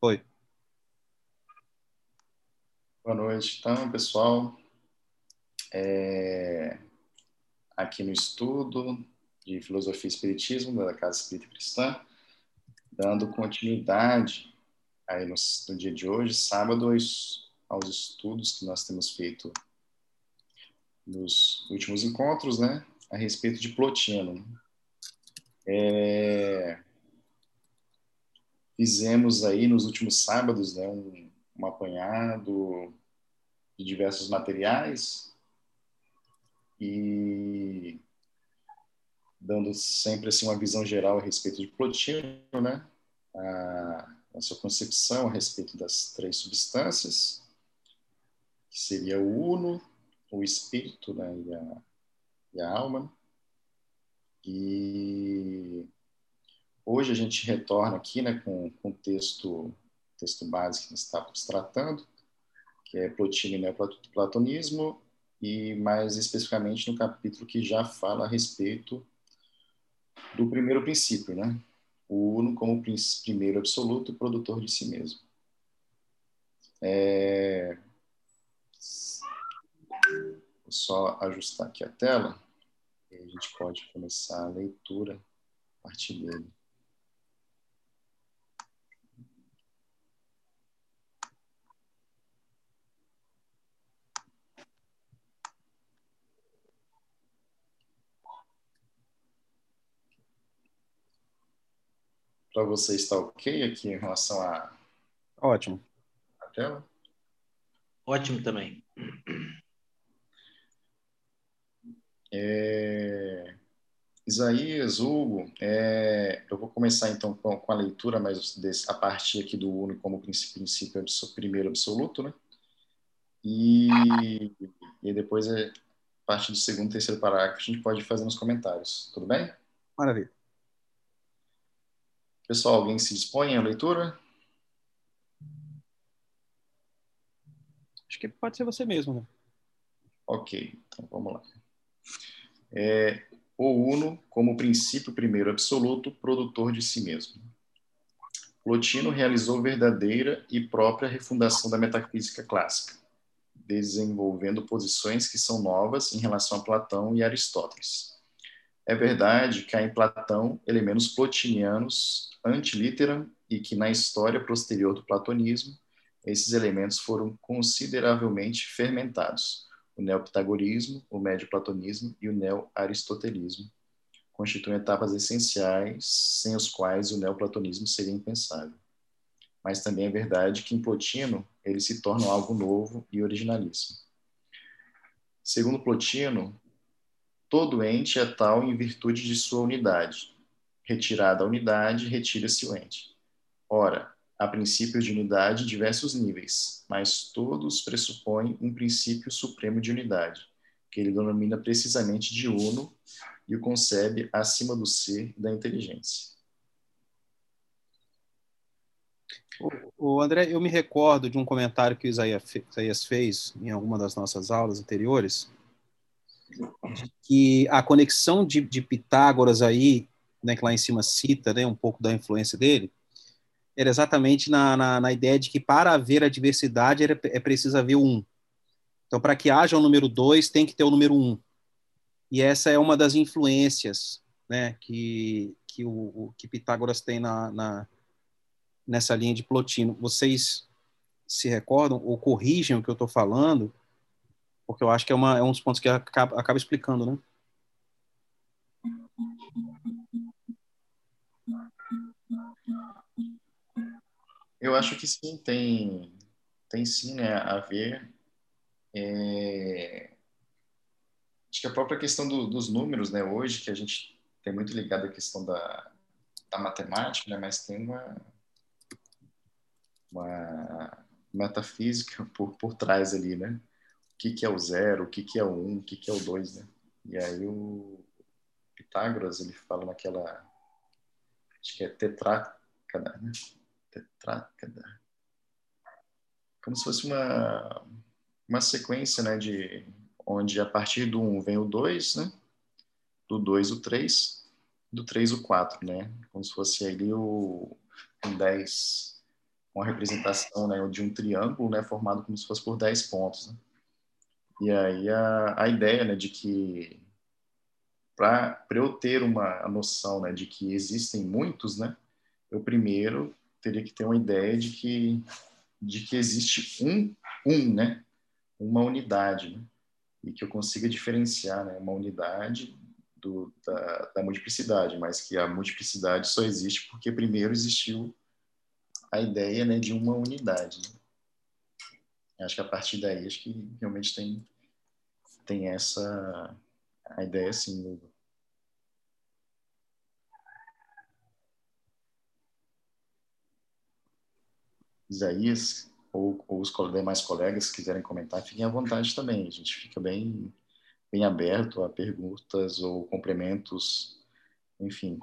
Foi. Boa noite, então, pessoal. É... Aqui no estudo de Filosofia e Espiritismo da Casa Espírita Cristã, dando continuidade aí no, no dia de hoje, sábado, aos, aos estudos que nós temos feito nos últimos encontros, né, a respeito de Plotino. É, fizemos aí nos últimos sábados né, um, um apanhado de diversos materiais e dando sempre assim uma visão geral a respeito de Plotino, né? A, a sua concepção a respeito das três substâncias, que seria o uno, o espírito né? e, a, e a alma. E hoje a gente retorna aqui né, com, o texto, texto base que estávamos tratando, que é Plotino e Neoplatonismo, e mais especificamente no capítulo que já fala a respeito do primeiro princípio, né? O Uno como primeiro absoluto, produtor de si mesmo. É... Vou só ajustar aqui a tela e a gente pode começar a leitura a partir dele. Para você está ok aqui em relação a. Ótimo. A tela? Ótimo também. É... Isaías, Hugo, é... eu vou começar então com, a leitura, mas desse, a partir aqui do Uno como princípio, princípio primeiro absoluto, né? E, e depois, é, a partir do segundo e terceiro parágrafo, a gente pode fazer nos comentários. Tudo bem? Maravilha. Pessoal, alguém se dispõe à leitura? Acho que pode ser você mesmo, né? Ok, então vamos lá. É, o Uno como princípio primeiro absoluto, produtor de si mesmo. Plotino realizou verdadeira e própria refundação da metafísica clássica, desenvolvendo posições que são novas em relação a Platão e Aristóteles. É verdade que há em Platão elementos plotinianos antiliteram e que na história posterior do platonismo esses elementos foram consideravelmente fermentados. O neopitagorismo, o médio-platonismo e o neo-aristotelismo constituem etapas essenciais sem os quais o neoplatonismo seria impensável. Mas também é verdade que em Plotino ele se torna algo novo e originalíssimo. Segundo Plotino, todo ente é tal em virtude de sua unidade, Retirada a unidade, retira-se o ente. Ora, há princípios de unidade em diversos níveis, mas todos pressupõem um princípio supremo de unidade, que ele denomina precisamente de uno e o concebe acima do ser da inteligência. O André, eu me recordo de um comentário que o Isaías fez em alguma das nossas aulas anteriores, que a conexão de, de Pitágoras aí né, que lá em cima cita né, um pouco da influência dele, era exatamente na, na, na ideia de que para haver a diversidade era, é preciso haver um. Então, para que haja o número dois, tem que ter o número um. E essa é uma das influências né, que, que, o, o que Pitágoras tem na, na, nessa linha de Plotino. Vocês se recordam ou corrigem o que eu estou falando? Porque eu acho que é, uma, é um dos pontos que acaba, acaba explicando, né? Eu acho que sim, tem, tem sim né, a ver. É... Acho que a própria questão do, dos números, né, hoje, que a gente tem muito ligado à questão da, da matemática, né, mas tem uma, uma metafísica por, por trás ali, né? Que, que é o zero, o que, que é o um, o que, que é o dois, né? E aí o Pitágoras, ele fala naquela, acho que é tetrácada, né? tetrácada. Como se fosse uma, uma sequência, né, de onde a partir do 1 vem o 2, né? Do 2 o 3, do 3 o 4, né? Como se fosse ali o, o 10 uma representação né, de um triângulo né, formado como se fosse por 10 pontos. Né? E aí a, a ideia né, de que para eu ter uma noção né, de que existem muitos, né, eu primeiro teria que ter uma ideia de que de que existe um um, né, uma unidade, né, e que eu consiga diferenciar né, uma unidade do, da, da multiplicidade, mas que a multiplicidade só existe porque primeiro existiu a ideia né, de uma unidade. Né? Acho que a partir daí acho que realmente tem tem essa a ideia assim Isaías ou, ou os demais colegas que quiserem comentar, fiquem à vontade também. A gente fica bem, bem aberto a perguntas ou complementos, enfim,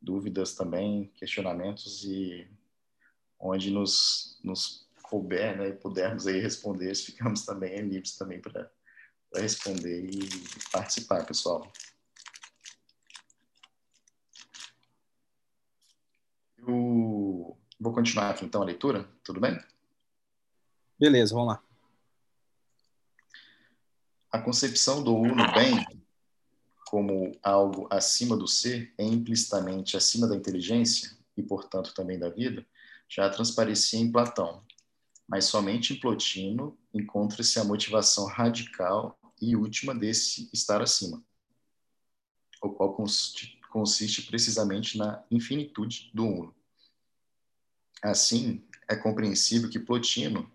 dúvidas também, questionamentos e onde nos, nos couber né, e pudermos aí responder, ficamos também livres também para responder e participar, pessoal. Eu vou continuar aqui então a leitura, tudo bem? Beleza, vamos lá. A concepção do uno bem como algo acima do ser, é implicitamente acima da inteligência e, portanto, também da vida, já transparecia em Platão. Mas somente em Plotino encontra-se a motivação radical e última desse estar acima, o qual consiste precisamente na infinitude do uno. Assim, é compreensível que Plotino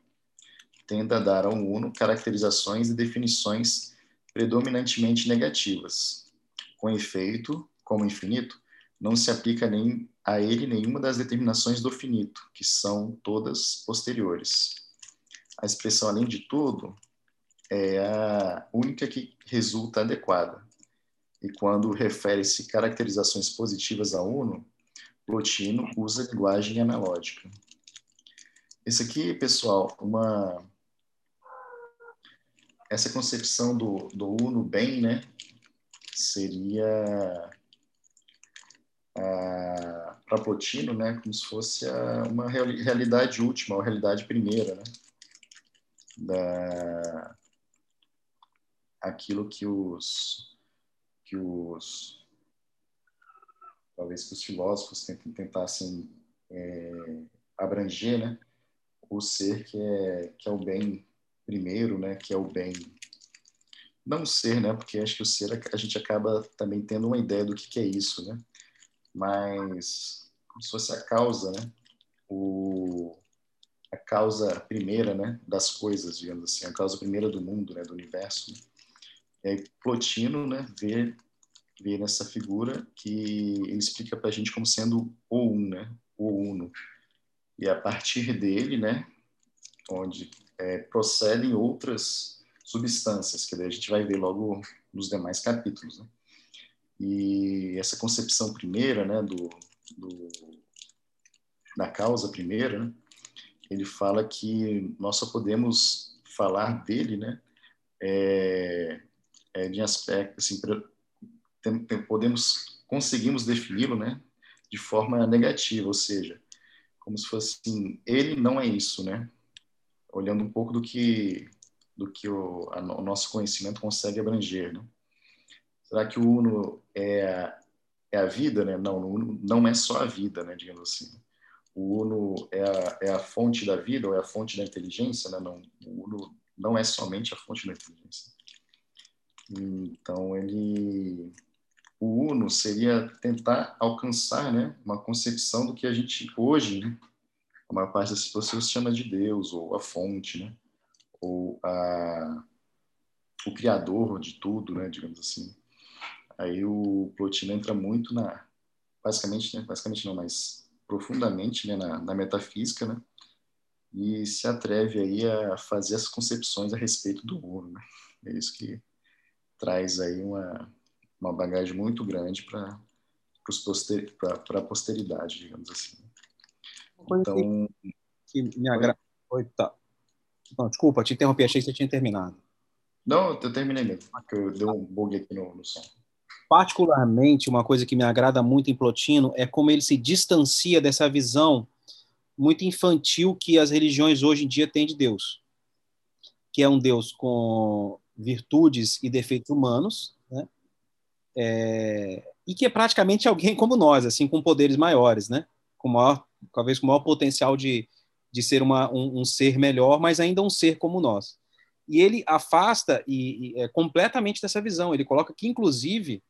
tenda a dar ao Uno caracterizações e definições predominantemente negativas. Com efeito, como infinito, não se aplica nem a ele nenhuma das determinações do finito, que são todas posteriores. A expressão além de tudo é a única que resulta adequada. E quando refere-se caracterizações positivas a Uno, Plotino usa linguagem analógica. Esse aqui, pessoal, uma essa concepção do, do uno bem, né, seria para Plotino, né, como se fosse a, uma realidade última, uma realidade primeira, né, da aquilo que os que os talvez que os filósofos tentassem é, abranger, né, o ser que é que é o bem primeiro, né, que é o bem. Não ser, né, porque acho que o ser a gente acaba também tendo uma ideia do que, que é isso, né, mas como se fosse a causa, né, o, a causa primeira, né, das coisas, digamos assim, a causa primeira do mundo, né, do universo. Né? E aí Plotino, né, vê, vê nessa figura que ele explica para a gente como sendo o um, né, o uno. E a partir dele, né, onde é, procedem outras substâncias, que daí a gente vai ver logo nos demais capítulos. Né? E essa concepção primeira, né, do, do da causa primeira, né, ele fala que nós só podemos falar dele, né, é, é de aspecto, assim, tem, tem, podemos, conseguimos defini-lo, né, de forma negativa, ou seja, como se fosse assim, ele não é isso, né, olhando um pouco do que do que o, a, o nosso conhecimento consegue abranger, né? Será que o Uno é, é a vida, né? Não, o Uno não é só a vida, né? Digamos assim. O Uno é a, é a fonte da vida ou é a fonte da inteligência, né? Não, o Uno não é somente a fonte da inteligência. Então, ele o Uno seria tentar alcançar, né, uma concepção do que a gente hoje, né, a maior parte das pessoas chama de Deus, ou a fonte, né? ou a, o criador de tudo, né? digamos assim. Aí o Plotino entra muito na, basicamente, né? basicamente não, mas profundamente né? na, na metafísica, né? e se atreve aí a fazer as concepções a respeito do mundo. Né? É isso que traz aí uma, uma bagagem muito grande para poster, a posteridade, digamos assim então, que me agrada. Tá. Não, desculpa, te interrompi, achei que você tinha terminado. Não, eu terminei mesmo, porque eu dei um bug aqui no, no som. Particularmente, uma coisa que me agrada muito em Plotino é como ele se distancia dessa visão muito infantil que as religiões hoje em dia têm de Deus, que é um Deus com virtudes e defeitos humanos, né? É, e que é praticamente alguém como nós, assim, com poderes maiores, né? Com maior, talvez com maior potencial de, de ser uma, um, um ser melhor, mas ainda um ser como nós. E ele afasta e, e é, completamente dessa visão. Ele coloca que, inclusive,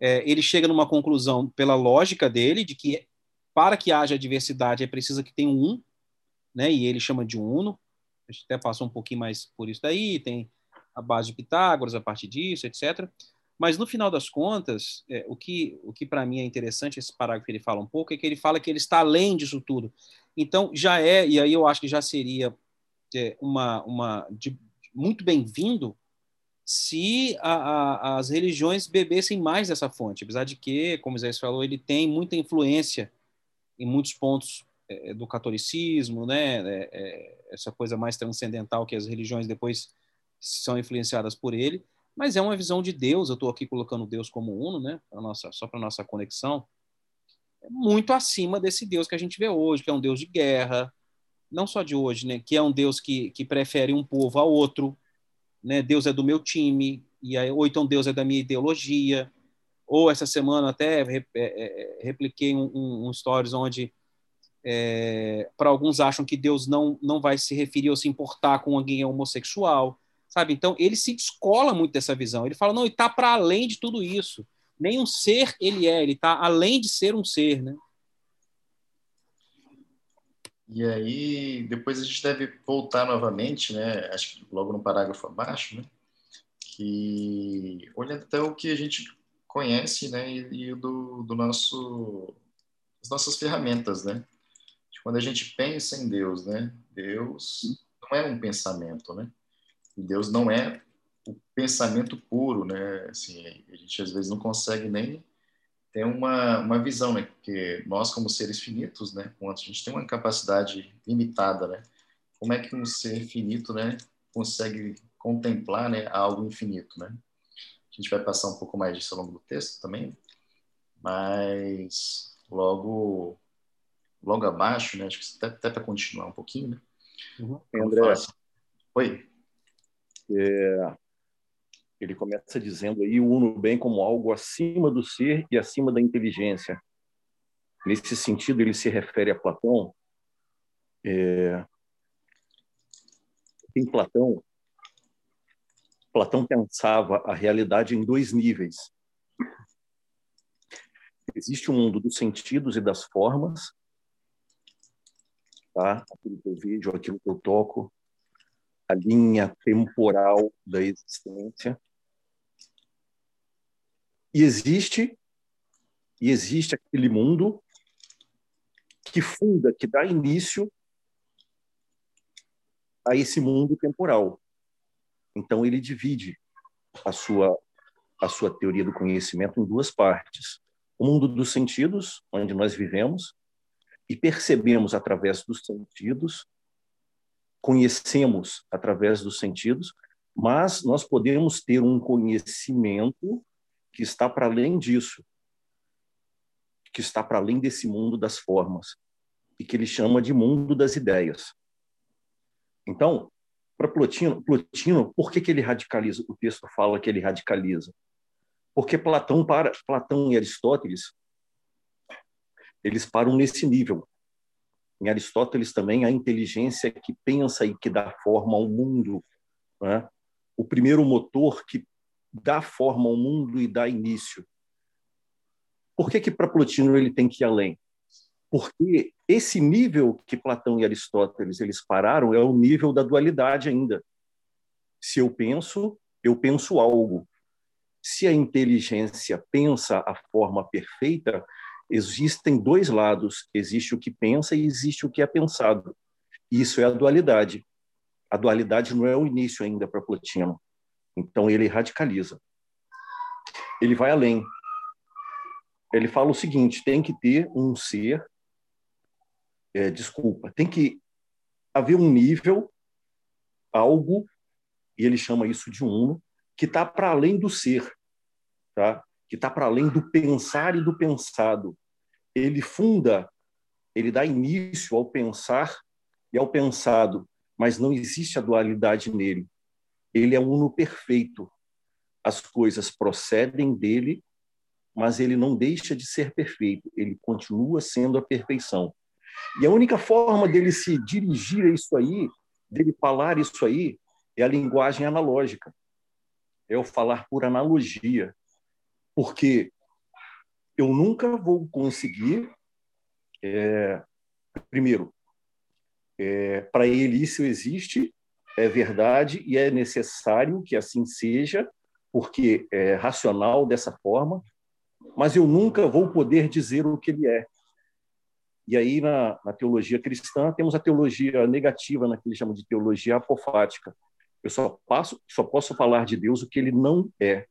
é, ele chega numa conclusão pela lógica dele de que para que haja diversidade é preciso que tenha um né? E ele chama de uno. A gente até passou um pouquinho mais por isso daí. Tem a base de Pitágoras a partir disso, etc. Mas no final das contas, é, o que o que para mim é interessante esse parágrafo que ele fala um pouco é que ele fala que ele está além disso tudo. Então já é e aí eu acho que já seria é, uma uma de, muito bem-vindo se a, a, as religiões bebessem mais dessa fonte, apesar de que, como Zé falou, ele tem muita influência em muitos pontos é, do catolicismo, né, é, é, essa coisa mais transcendental que as religiões depois são influenciadas por ele, mas é uma visão de Deus. Eu estou aqui colocando Deus como uno, né, pra nossa, só para nossa conexão, é muito acima desse Deus que a gente vê hoje, que é um Deus de guerra, não só de hoje, né, que é um Deus que, que prefere um povo a outro, né? Deus é do meu time, e aí, ou então Deus é da minha ideologia. Ou essa semana até é, é, repliquei um, um, um stories onde é, para alguns acham que Deus não, não vai se referir ou se importar com alguém homossexual, sabe? Então ele se descola muito dessa visão. Ele fala não, ele está para além de tudo isso. Nem um ser ele é, ele está além de ser um ser, né? E aí, depois a gente deve voltar novamente, né? Acho que logo no parágrafo abaixo, né? Que olhando até o que a gente conhece, né? E, e do, do nosso, as nossas ferramentas, né? Quando a gente pensa em Deus, né? Deus não é um pensamento, né? Deus não é o pensamento puro, né? Assim, a gente às vezes não consegue nem tem uma, uma visão, né? Porque nós, como seres finitos, né? a gente tem uma capacidade limitada, né? Como é que um ser finito, né? Consegue contemplar, né? Algo infinito, né? A gente vai passar um pouco mais disso ao longo do texto também, mas logo, logo abaixo, né? Acho que até, até para continuar um pouquinho, né? Uhum. André. Oi. É, ele começa dizendo aí o uno bem como algo acima do ser e acima da inteligência. Nesse sentido, ele se refere a Platão. É... Em Platão, Platão pensava a realidade em dois níveis. Existe o mundo dos sentidos e das formas, tá? Aquilo que eu vejo, aquilo que eu toco, a linha temporal da existência. E existe e existe aquele mundo que funda, que dá início a esse mundo temporal. Então ele divide a sua a sua teoria do conhecimento em duas partes: o mundo dos sentidos, onde nós vivemos e percebemos através dos sentidos, conhecemos através dos sentidos, mas nós podemos ter um conhecimento que está para além disso, que está para além desse mundo das formas, e que ele chama de mundo das ideias. Então, para Plotino, Plotino, por que, que ele radicaliza? O texto fala que ele radicaliza. Porque Platão, para, Platão e Aristóteles, eles param nesse nível. Em Aristóteles também, a inteligência que pensa e que dá forma ao mundo. Né? O primeiro motor que dá forma ao mundo e dá início. Por que que para Plotino ele tem que ir além? Porque esse nível que Platão e Aristóteles eles pararam é o nível da dualidade ainda. Se eu penso, eu penso algo. Se a inteligência pensa a forma perfeita, existem dois lados: existe o que pensa e existe o que é pensado. Isso é a dualidade. A dualidade não é o início ainda para Plotino. Então ele radicaliza. Ele vai além. Ele fala o seguinte: tem que ter um ser, é, desculpa, tem que haver um nível, algo, e ele chama isso de uno, que está para além do ser, tá? que está para além do pensar e do pensado. Ele funda ele dá início ao pensar e ao pensado, mas não existe a dualidade nele. Ele é uno perfeito. As coisas procedem dele, mas ele não deixa de ser perfeito, ele continua sendo a perfeição. E a única forma dele se dirigir a isso aí, dele falar isso aí, é a linguagem analógica. É o falar por analogia. Porque eu nunca vou conseguir, é, primeiro, é, para ele isso existe, é verdade e é necessário que assim seja, porque é racional dessa forma, mas eu nunca vou poder dizer o que ele é. E aí, na, na teologia cristã, temos a teologia negativa, né, que eles chamam de teologia apofática. Eu só, passo, só posso falar de Deus o que ele não é.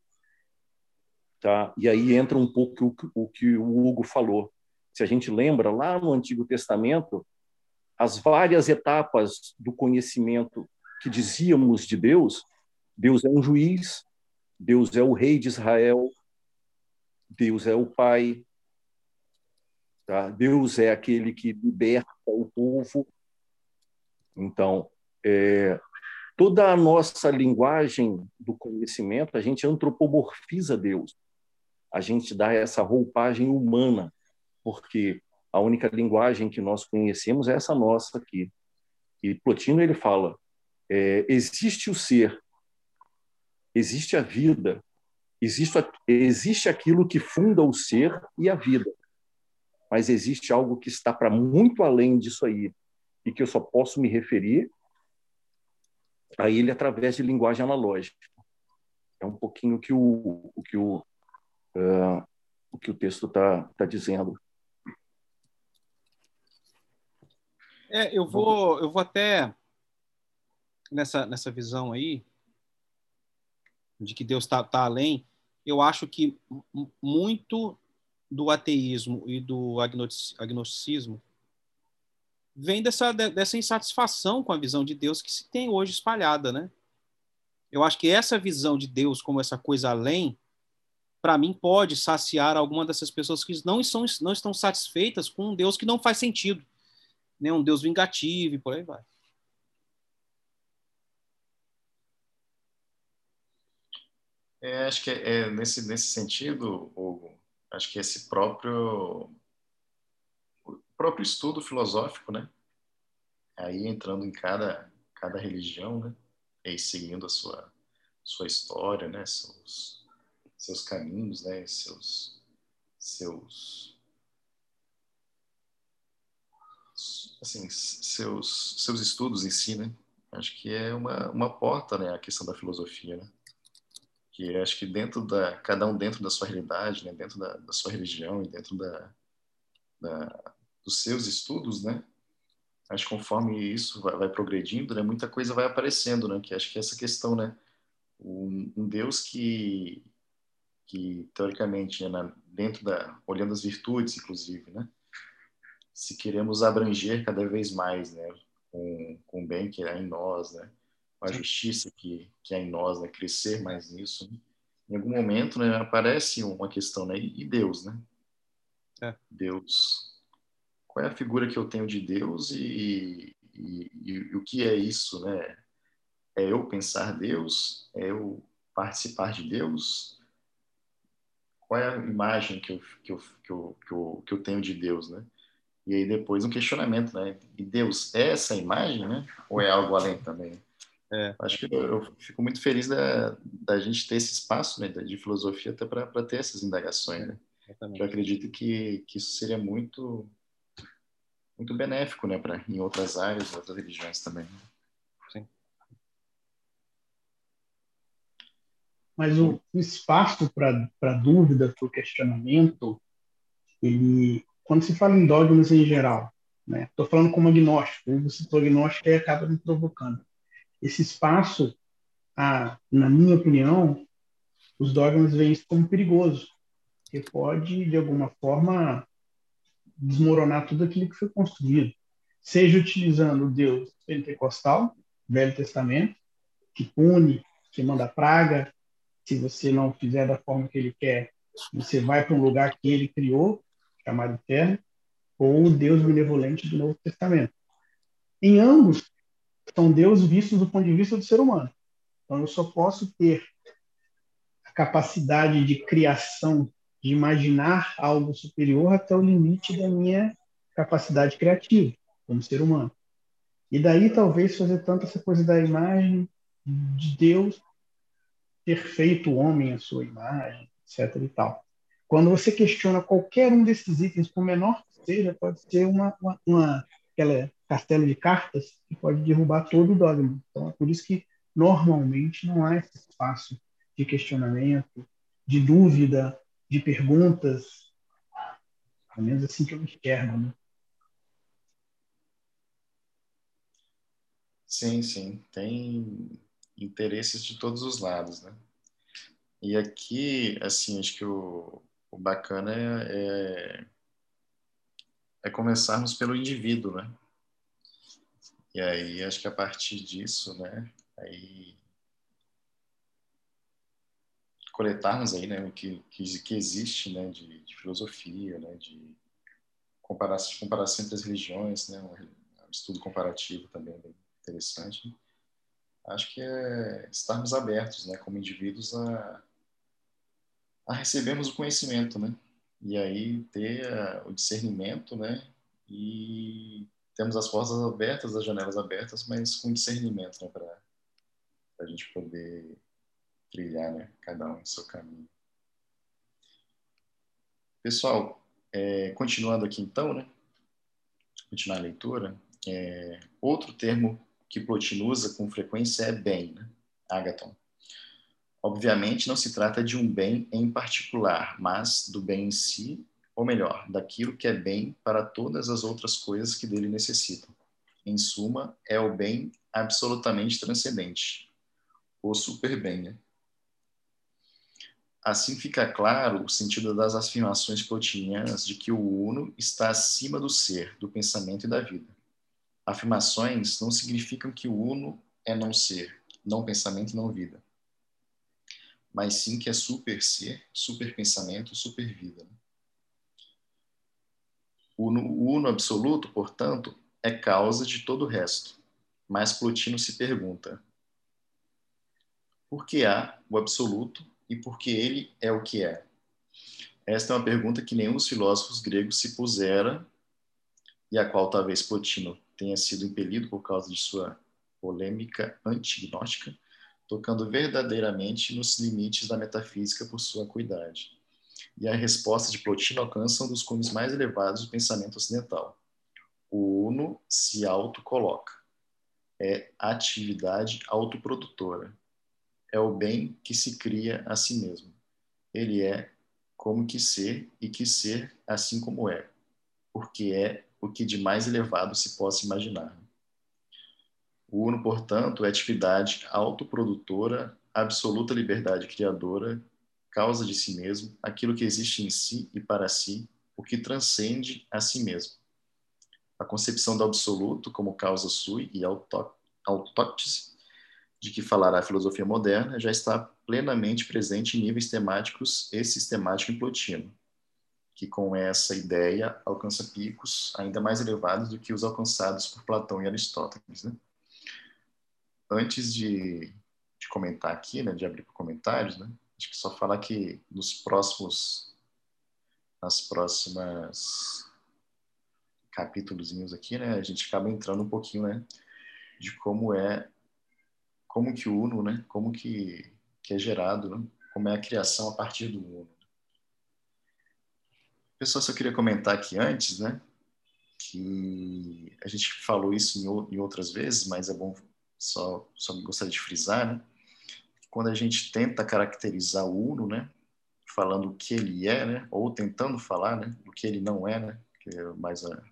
Tá? E aí entra um pouco o, o que o Hugo falou. Se a gente lembra, lá no Antigo Testamento, as várias etapas do conhecimento que dizíamos de Deus, Deus é um juiz, Deus é o rei de Israel, Deus é o Pai, tá? Deus é aquele que liberta o povo. Então, é, toda a nossa linguagem do conhecimento, a gente antropomorfiza Deus. A gente dá essa roupagem humana, porque a única linguagem que nós conhecemos é essa nossa aqui. E Plotino ele fala: é, existe o ser, existe a vida, existe, existe aquilo que funda o ser e a vida, mas existe algo que está para muito além disso aí e que eu só posso me referir a ele através de linguagem analógica. É um pouquinho que o, o que o, uh, o que o texto está tá dizendo. É, eu vou, eu vou até nessa, nessa visão aí de que Deus está tá além. Eu acho que muito do ateísmo e do agnosticismo vem dessa, dessa insatisfação com a visão de Deus que se tem hoje espalhada, né? Eu acho que essa visão de Deus como essa coisa além, para mim, pode saciar alguma dessas pessoas que não, são, não estão satisfeitas com um Deus que não faz sentido né? um Deus vingativo e por aí vai. É, acho que é, é, nesse, nesse sentido, Hugo, acho que esse próprio, próprio estudo filosófico, né? Aí entrando em cada, cada religião, né? E seguindo a sua, sua história, né? Seus, seus caminhos, né? Seus, seus assim, seus, seus estudos em si, né? Acho que é uma, uma porta, né, a questão da filosofia, né? Que acho que dentro da, cada um dentro da sua realidade, né, dentro da, da sua religião e dentro da, da, dos seus estudos, né? Acho que conforme isso vai, vai, progredindo, né, muita coisa vai aparecendo, né? Que acho que é essa questão, né? Um, um Deus que, que teoricamente, né, dentro da, olhando as virtudes, inclusive, né? se queremos abranger cada vez mais, né, com, com o bem que é em nós, né, com a justiça que, que é em nós, né, crescer mais nisso. Né? Em algum momento, né, aparece uma questão, né, e Deus, né? É. Deus. Qual é a figura que eu tenho de Deus e, e, e, e o que é isso, né? É eu pensar Deus? É eu participar de Deus? Qual é a imagem que eu, que eu, que eu, que eu, que eu tenho de Deus, né? E aí depois um questionamento, né? E Deus é essa imagem, né? Ou é algo além também? É. Acho que eu, eu, fico muito feliz da, da gente ter esse espaço né, de filosofia até para ter essas indagações, né? Eu acredito que, que isso seria muito muito benéfico, né, para em outras áreas, outras religiões também. Sim. Mas o espaço para dúvida, para o questionamento, ele quando se fala em dogmas em geral, né? Estou falando como agnóstico, você citou agnóstico e acaba me provocando. Esse espaço, ah, na minha opinião, os dogmas veem isso como perigoso, que pode, de alguma forma, desmoronar tudo aquilo que foi construído. Seja utilizando o Deus pentecostal, Velho Testamento, que pune, que manda praga, se você não fizer da forma que ele quer, você vai para um lugar que ele criou, chamado inferno, ou o Deus benevolente do Novo Testamento. Em ambos, são deuses vistos do ponto de vista do ser humano. Então, eu só posso ter a capacidade de criação, de imaginar algo superior até o limite da minha capacidade criativa, como ser humano. E daí, talvez, fazer tanto essa coisa da imagem de Deus ter feito o homem à sua imagem, etc. e tal. Quando você questiona qualquer um desses itens, por menor que seja, pode ser uma, uma, uma aquela castelo de cartas que pode derrubar todo o dogma. Então, é por isso que normalmente não há esse espaço de questionamento, de dúvida, de perguntas. Pelo menos assim que eu enxergo, né? Sim, sim. Tem interesses de todos os lados, né? E aqui, assim, acho que o, o bacana é, é, é começarmos pelo indivíduo, né? E aí, acho que a partir disso, né, aí coletarmos aí, né, o que, que, que existe, né, de, de, filosofia, né, de comparação, comparação entre as religiões, né, um, estudo comparativo também bem interessante. Acho que é estarmos abertos, né, como indivíduos a, a recebermos o conhecimento, né, e aí ter o discernimento, né, e temos as portas abertas, as janelas abertas, mas com discernimento, né, para a gente poder trilhar, né, cada um em seu caminho. Pessoal, é, continuando aqui então, né, continuar a leitura, é, outro termo que Plotino usa com frequência é bem, né, Agaton. Obviamente não se trata de um bem em particular, mas do bem em si ou melhor, daquilo que é bem para todas as outras coisas que dele necessitam. Em suma, é o bem absolutamente transcendente, o superbem. Né? Assim fica claro o sentido das afirmações plotinianas de que o uno está acima do ser, do pensamento e da vida. Afirmações não significam que o uno é não ser, não pensamento não vida, mas sim que é super ser, super pensamento, super vida. Né? O uno absoluto, portanto, é causa de todo o resto. Mas Plotino se pergunta: por que há o absoluto e por que ele é o que é? Esta é uma pergunta que nenhum dos filósofos gregos se pusera e a qual talvez Plotino tenha sido impelido por causa de sua polêmica antignóstica, tocando verdadeiramente nos limites da metafísica por sua acuidade e a resposta de Plotino alcança um dos cumes mais elevados do pensamento ocidental. O uno se autocoloca. É atividade autoprodutora. É o bem que se cria a si mesmo. Ele é como que ser e que ser assim como é, porque é o que de mais elevado se possa imaginar. O uno, portanto, é atividade autoprodutora, absoluta liberdade criadora causa de si mesmo, aquilo que existe em si e para si, o que transcende a si mesmo. A concepção do absoluto como causa sui e autóctise, de que falará a filosofia moderna, já está plenamente presente em níveis temáticos e sistemático em Plotino, que com essa ideia alcança picos ainda mais elevados do que os alcançados por Platão e Aristóteles. Né? Antes de, de comentar aqui, né, de abrir para comentários, né, acho que só falar que nos próximos, nas próximas capítulos aqui, né, a gente acaba entrando um pouquinho, né, de como é, como que o Uno, né, como que, que é gerado, né, como é a criação a partir do Uno. Pessoal, só queria comentar aqui antes, né, que a gente falou isso em, em outras vezes, mas é bom só, só gostaria de frisar, né, quando a gente tenta caracterizar o Uno, né, falando o que ele é, né, ou tentando falar, né, o que ele não é, né, que é mais a,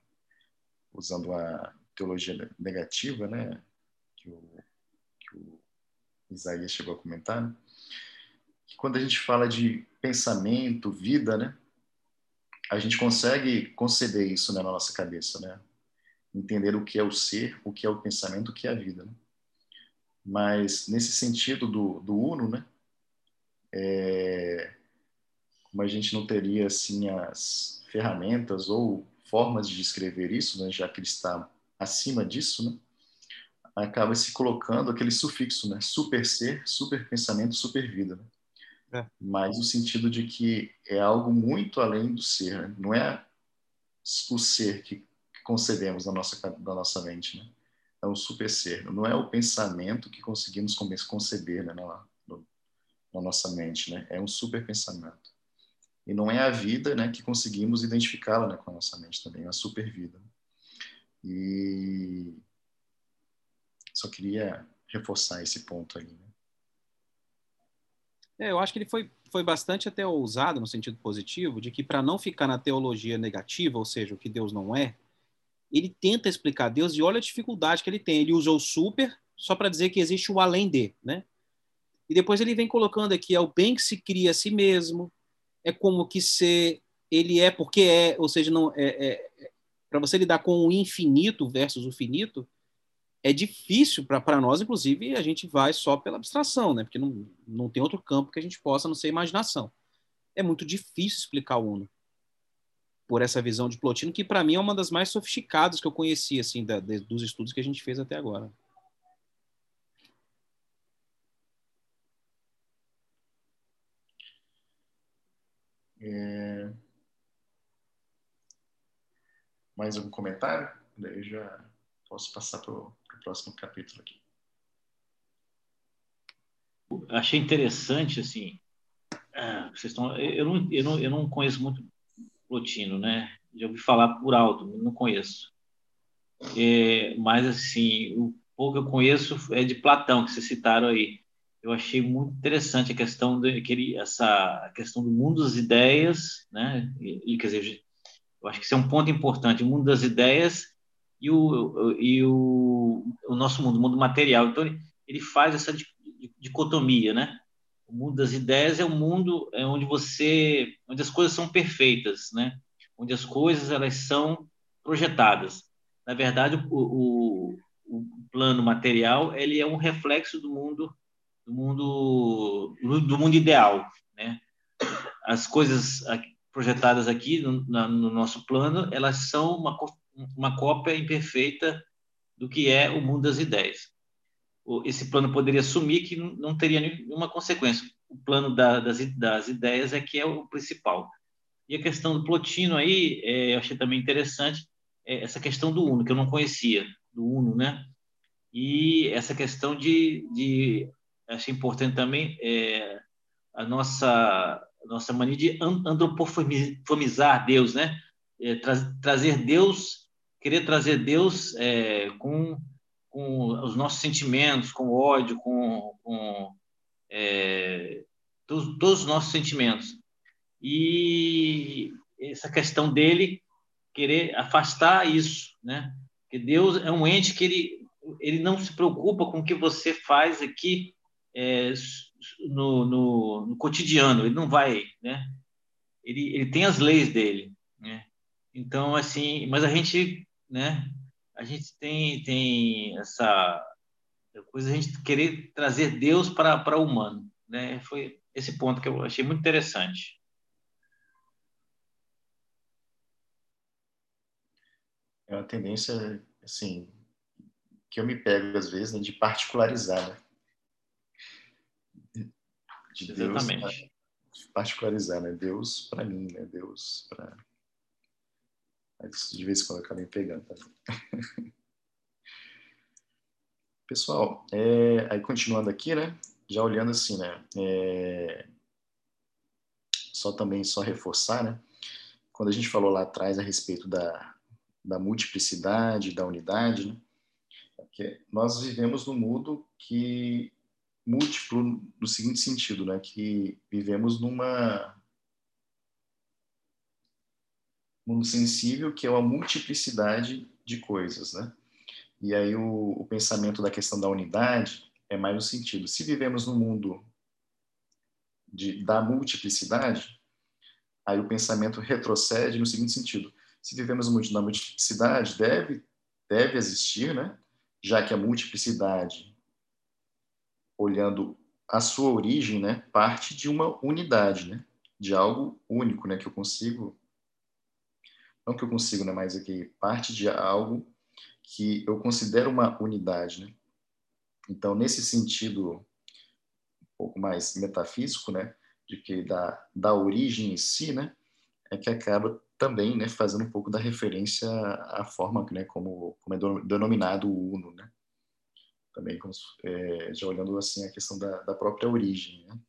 usando a teologia negativa, né, que o, que o Isaías chegou a comentar, né, que quando a gente fala de pensamento, vida, né, a gente consegue conceber isso né, na nossa cabeça, né, entender o que é o ser, o que é o pensamento, o que é a vida, né. Mas nesse sentido do, do Uno, né? É, como a gente não teria assim as ferramentas ou formas de descrever isso, né, já que ele está acima disso, né, acaba se colocando aquele sufixo, né, super ser, super pensamento, super vida. Né? É. Mas no sentido de que é algo muito além do ser, né? não é o ser que concebemos na nossa, na nossa mente, né? É um super ser, não é o pensamento que conseguimos conceber né, na, na nossa mente, né? é um super pensamento. E não é a vida né, que conseguimos identificá-la né, com a nossa mente também, é uma super vida. E só queria reforçar esse ponto aí. Né? É, eu acho que ele foi, foi bastante até ousado no sentido positivo, de que para não ficar na teologia negativa, ou seja, o que Deus não é, ele tenta explicar Deus e olha a dificuldade que ele tem. Ele usou o super só para dizer que existe o além de, né? E depois ele vem colocando aqui é o bem que se cria a si mesmo, é como que ser ele é porque é, ou seja, não é, é, é para você lidar com o infinito versus o finito, é difícil para nós, inclusive, a gente vai só pela abstração, né? Porque não, não tem outro campo que a gente possa não ser imaginação. É muito difícil explicar o Uno por essa visão de Plotino, que para mim é uma das mais sofisticadas que eu conheci, assim, da, de, dos estudos que a gente fez até agora. É... Mais algum comentário? Daí já posso passar para o próximo capítulo aqui. Achei interessante, assim, ah, vocês estão, eu, não, eu, não, eu não conheço muito Plotino, né? Já ouvi falar por alto, não conheço. É, mas, assim, o pouco que eu conheço é de Platão, que vocês citaram aí. Eu achei muito interessante a questão de aquele, essa questão do mundo das ideias, né? E, quer dizer, eu acho que isso é um ponto importante, o mundo das ideias e o, e o, o nosso mundo, o mundo material. Então, ele faz essa dicotomia, né? O mundo das ideias é o mundo é onde você, onde as coisas são perfeitas, né? Onde as coisas elas são projetadas. Na verdade, o, o, o plano material ele é um reflexo do mundo do mundo do mundo ideal, né? As coisas projetadas aqui no, no nosso plano, elas são uma uma cópia imperfeita do que é o mundo das ideias. Esse plano poderia sumir que não teria nenhuma consequência. O plano da, das, das ideias é que é o principal. E a questão do Plotino aí, é, eu achei também interessante, é essa questão do Uno, que eu não conhecia, do Uno, né? E essa questão de, de achei importante também, é, a nossa, nossa mania de antropomizar Deus, né? É, tra trazer Deus querer trazer Deus é, com, com os nossos sentimentos, com ódio, com, com é, todos, todos, os nossos sentimentos. E essa questão dele querer afastar isso, né? Que Deus é um ente que ele, ele não se preocupa com o que você faz aqui é, no, no, no, cotidiano, ele não vai, né? Ele, ele tem as leis dele, né? Então, assim, mas a gente né? A gente tem, tem essa coisa, a gente querer trazer Deus para, para o humano, né? Foi esse ponto que eu achei muito interessante. É uma tendência, assim, que eu me pego às vezes né, de particularizar, né? De Exatamente. Deus, particularizar, né? Deus para mim, né? Deus para de vez em quando acabei pegando também. Pessoal, é, aí continuando aqui, né? Já olhando assim, né? É, só também, só reforçar, né? Quando a gente falou lá atrás a respeito da, da multiplicidade, da unidade, né? É nós vivemos num mundo que múltiplo no seguinte sentido, né? Que vivemos numa mundo sensível, que é uma multiplicidade de coisas, né? E aí o, o pensamento da questão da unidade é mais no sentido, se vivemos no mundo de, da multiplicidade, aí o pensamento retrocede no seguinte sentido, se vivemos no mundo da multiplicidade, deve, deve existir, né? Já que a multiplicidade, olhando a sua origem, né, parte de uma unidade, né? De algo único, né? Que eu consigo não que eu consigo, né, mas aqui parte de algo que eu considero uma unidade, né? Então, nesse sentido um pouco mais metafísico, né, de que da, da origem em si, né, é que acaba também, né, fazendo um pouco da referência à forma, né, como, como é denominado o Uno, né? Também é, já olhando assim a questão da, da própria origem, né?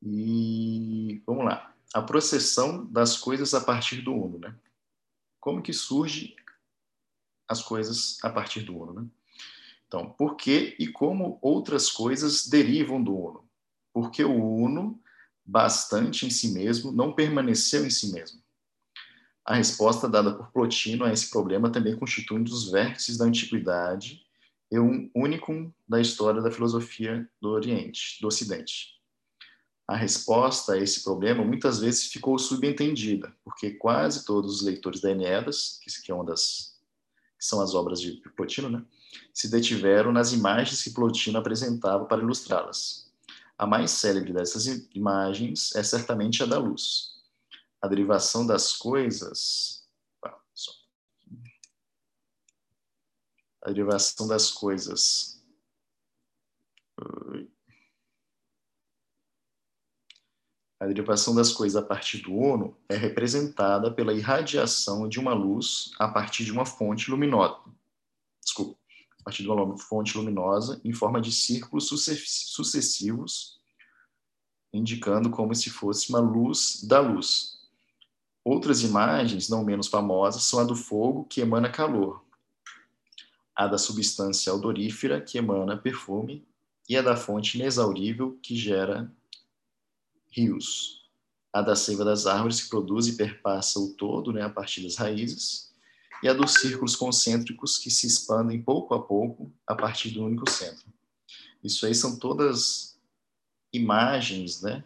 E vamos lá. A processão das coisas a partir do Uno, né? Como que surge as coisas a partir do Uno, né? Então, por que e como outras coisas derivam do Uno? Porque o Uno, bastante em si mesmo, não permaneceu em si mesmo. A resposta dada por Plotino a esse problema também constitui um dos vértices da antiguidade e um único da história da filosofia do Oriente, do Ocidente a resposta a esse problema muitas vezes ficou subentendida, porque quase todos os leitores da Enéas, que é uma das que são as obras de Plotino, né, se detiveram nas imagens que Plotino apresentava para ilustrá-las. A mais célebre dessas imagens é certamente a da luz. A derivação das coisas. A derivação das coisas A derivação das coisas a partir do Uno é representada pela irradiação de uma luz a partir de uma fonte luminosa. Desculpa, a partir de uma fonte luminosa em forma de círculos sucessivos, indicando como se fosse uma luz da luz. Outras imagens, não menos famosas, são a do fogo, que emana calor, a da substância odorífera, que emana perfume, e a da fonte inexaurível, que gera rios. A da seiva das árvores que produz e perpassa o todo, né, a partir das raízes, e a dos círculos concêntricos que se expandem pouco a pouco a partir do único centro. Isso aí são todas imagens, né,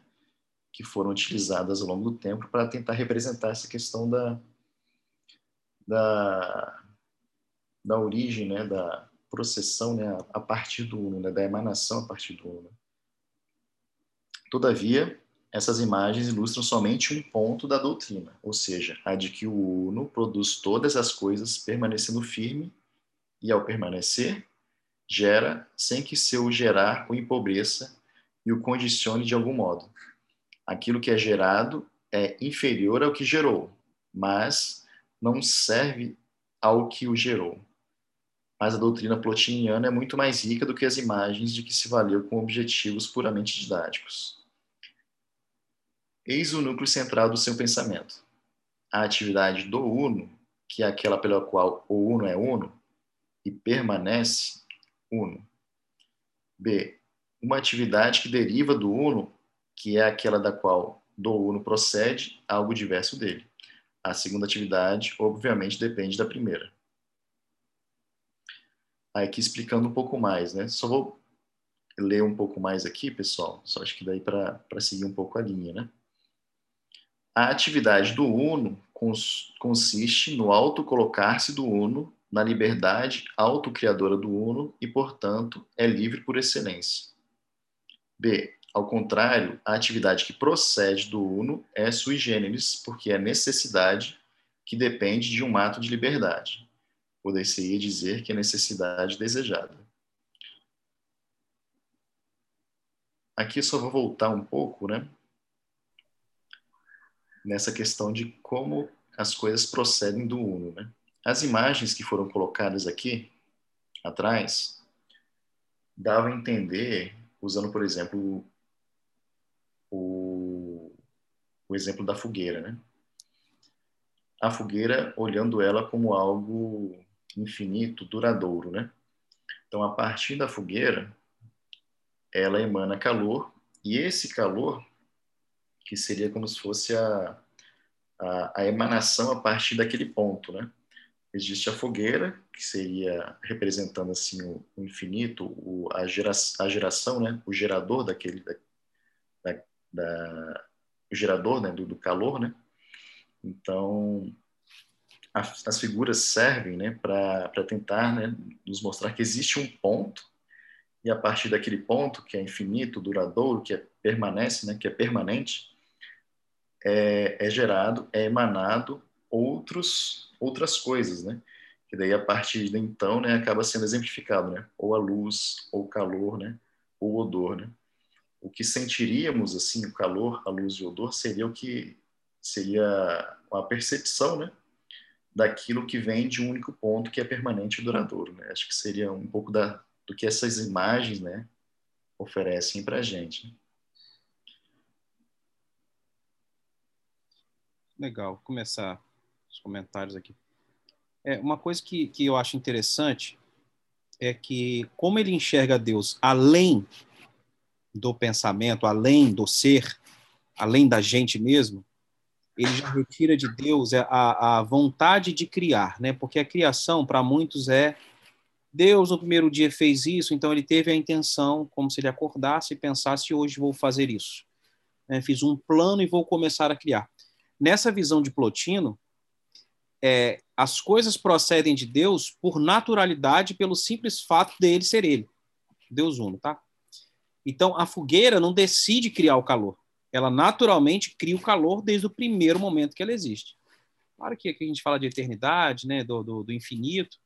que foram utilizadas ao longo do tempo para tentar representar essa questão da, da, da origem, né, da processão né, a partir do uno, né, da emanação a partir do uno. Todavia, essas imagens ilustram somente um ponto da doutrina, ou seja, a de que o Uno produz todas as coisas permanecendo firme e, ao permanecer, gera sem que seu gerar o empobreça e o condicione de algum modo. Aquilo que é gerado é inferior ao que gerou, mas não serve ao que o gerou. Mas a doutrina plotiniana é muito mais rica do que as imagens de que se valeu com objetivos puramente didáticos. Eis o núcleo central do seu pensamento. A atividade do uno, que é aquela pela qual o uno é uno e permanece uno. B. Uma atividade que deriva do uno, que é aquela da qual do uno procede algo diverso dele. A segunda atividade, obviamente, depende da primeira. Aí aqui explicando um pouco mais, né? Só vou ler um pouco mais aqui, pessoal. Só acho que daí para seguir um pouco a linha, né? A atividade do Uno consiste no autocolocar-se do Uno na liberdade autocriadora do Uno e, portanto, é livre por excelência. B. Ao contrário, a atividade que procede do Uno é sui generis, porque é necessidade que depende de um ato de liberdade. Poder-se dizer que é necessidade desejada. Aqui só vou voltar um pouco, né? Nessa questão de como as coisas procedem do Uno. Né? As imagens que foram colocadas aqui atrás davam a entender, usando, por exemplo, o, o exemplo da fogueira. Né? A fogueira, olhando ela como algo infinito, duradouro. Né? Então, a partir da fogueira, ela emana calor, e esse calor que seria como se fosse a, a, a emanação a partir daquele ponto, né? Existe a fogueira, que seria representando assim o, infinito, o, a, gera, a geração, né? O gerador daquele, da, da, o gerador, né? Do, do calor, né? Então, as figuras servem né, para tentar né, nos mostrar que existe um ponto e a partir daquele ponto que é infinito, duradouro, que é, permanece, né, que é permanente, é, é gerado, é emanado outros, outras coisas, né? Que daí, a partir de então, né, acaba sendo exemplificado, né? Ou a luz, ou o calor, né? Ou o odor, né? O que sentiríamos, assim, o calor, a luz e o odor, seria o que seria a percepção, né? Daquilo que vem de um único ponto que é permanente e duradouro, né? Acho que seria um pouco da, do que essas imagens, né? Oferecem para a gente. Né? Legal, vou começar os comentários aqui. É, uma coisa que, que eu acho interessante é que, como ele enxerga Deus além do pensamento, além do ser, além da gente mesmo, ele já retira de Deus a, a vontade de criar, né? Porque a criação, para muitos, é Deus no primeiro dia fez isso, então ele teve a intenção, como se ele acordasse e pensasse: hoje vou fazer isso. É, fiz um plano e vou começar a criar. Nessa visão de Plotino, é, as coisas procedem de Deus por naturalidade, pelo simples fato dele ser ele. Deus uno, tá? Então, a fogueira não decide criar o calor. Ela naturalmente cria o calor desde o primeiro momento que ela existe. Claro que aqui a gente fala de eternidade, né, do, do, do infinito.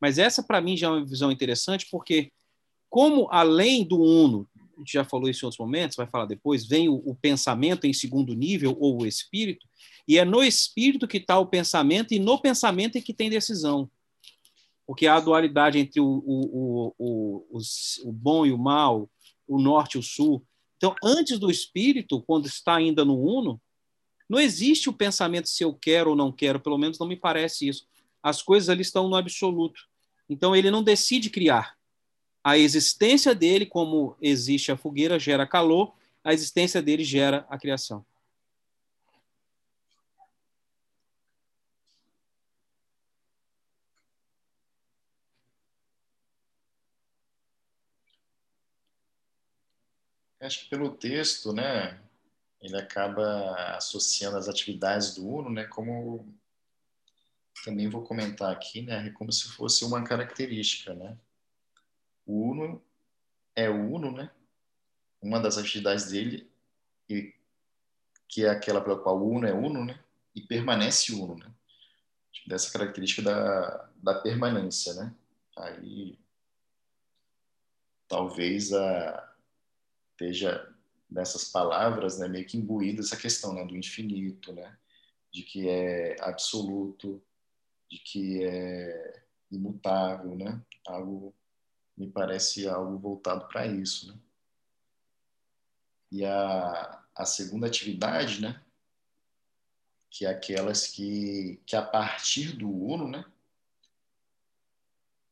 Mas essa, para mim, já é uma visão interessante, porque, como além do uno, gente já falou isso em outros momentos, vai falar depois, vem o, o pensamento em segundo nível, ou o espírito, e é no espírito que está o pensamento, e no pensamento é que tem decisão. Porque há a dualidade entre o, o, o, o, o bom e o mal, o norte e o sul. Então, antes do espírito, quando está ainda no uno, não existe o pensamento se eu quero ou não quero, pelo menos não me parece isso. As coisas ali estão no absoluto. Então, ele não decide criar. A existência dele, como existe a fogueira, gera calor, a existência dele gera a criação. Acho que pelo texto, né, ele acaba associando as atividades do Uno, né, como também vou comentar aqui, né, como se fosse uma característica, né. O Uno é o Uno, né, uma das atividades dele, e, que é aquela pela qual o Uno é Uno, né, e permanece Uno, né, dessa característica da, da permanência, né. Aí, talvez a esteja nessas palavras, né, meio que imbuída essa questão, né, do infinito, né, de que é absoluto, de que é imutável, né, algo me parece algo voltado para isso, né. E a, a segunda atividade, né, que é aquelas que, que a partir do uno, né,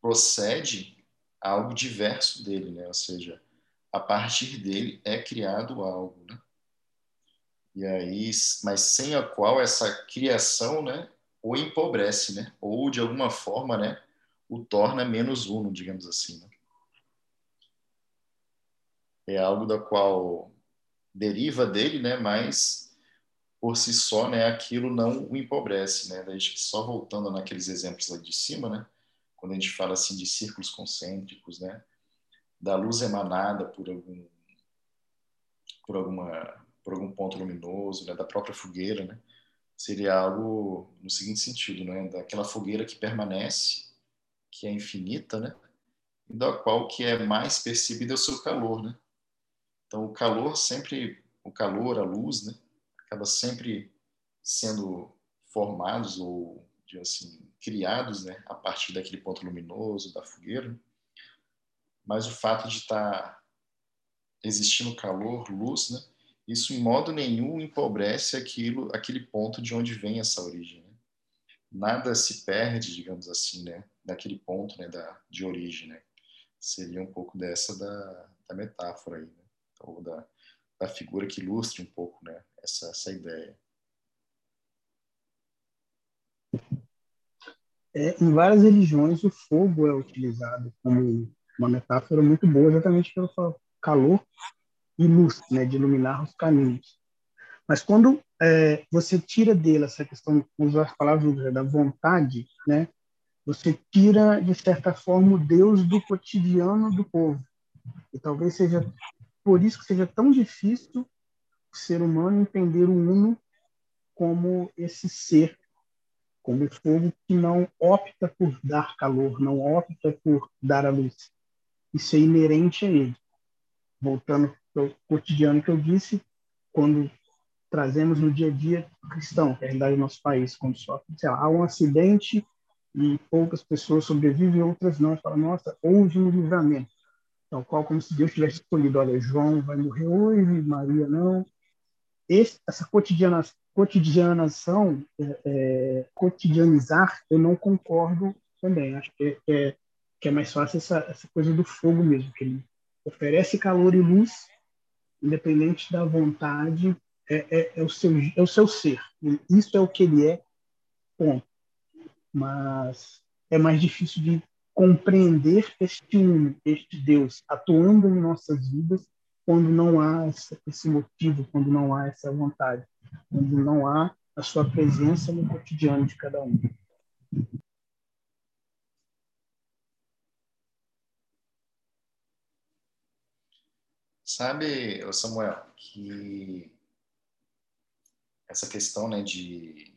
procede algo diverso dele, né, ou seja, a partir dele é criado algo, né? E aí, mas sem a qual essa criação, né, o empobrece, né? Ou de alguma forma, né, o torna menos uno, digamos assim, né? É algo da qual deriva dele, né, mas por si só, né, aquilo não o empobrece, né? Daí, só voltando naqueles exemplos lá de cima, né, quando a gente fala assim de círculos concêntricos, né, da luz emanada por algum por alguma por algum ponto luminoso, né, da própria fogueira, né, seria algo no seguinte sentido, né, daquela fogueira que permanece, que é infinita, né, e da qual que é mais percebido é o seu calor, né. Então o calor sempre, o calor, a luz, né, acaba sempre sendo formados ou assim criados, né, a partir daquele ponto luminoso da fogueira mas o fato de estar tá existindo calor, luz, né? Isso em modo nenhum empobrece aquilo, aquele ponto de onde vem essa origem. Né? Nada se perde, digamos assim, né? Daquele ponto, né? Da de origem, né? Seria um pouco dessa da, da metáfora aí, né? Ou da, da figura que ilustre um pouco, né? Essa essa ideia. É, em várias religiões o fogo é utilizado como uma metáfora muito boa, exatamente pelo calor e luz, né, de iluminar os caminhos. Mas quando é, você tira dele essa questão, usar as palavras né, da vontade, né, você tira, de certa forma, o Deus do cotidiano do povo. E talvez seja por isso que seja tão difícil ser humano entender o uno como esse ser, como fogo que não opta por dar calor, não opta por dar a luz. Isso é inerente a ele. Voltando ao cotidiano que eu disse, quando trazemos no dia a dia cristão, que é a realidade do nosso país, quando sofre, sei lá, há um acidente e poucas pessoas sobrevivem, outras não, fala, nossa, houve um livramento. Tal qual como se Deus tivesse escolhido, olha, João vai morrer hoje, Maria não. Esse, essa cotidiana, cotidianação, é, é, cotidianizar, eu não concordo também. Acho que é, é, que é mais fácil essa, essa coisa do fogo mesmo, que ele oferece calor e luz, independente da vontade, é, é, é, o, seu, é o seu ser. Isso é o que ele é, ponto. Mas é mais difícil de compreender este, este Deus atuando em nossas vidas quando não há esse motivo, quando não há essa vontade, quando não há a sua presença no cotidiano de cada um. Sabe, Samuel, que essa questão né, de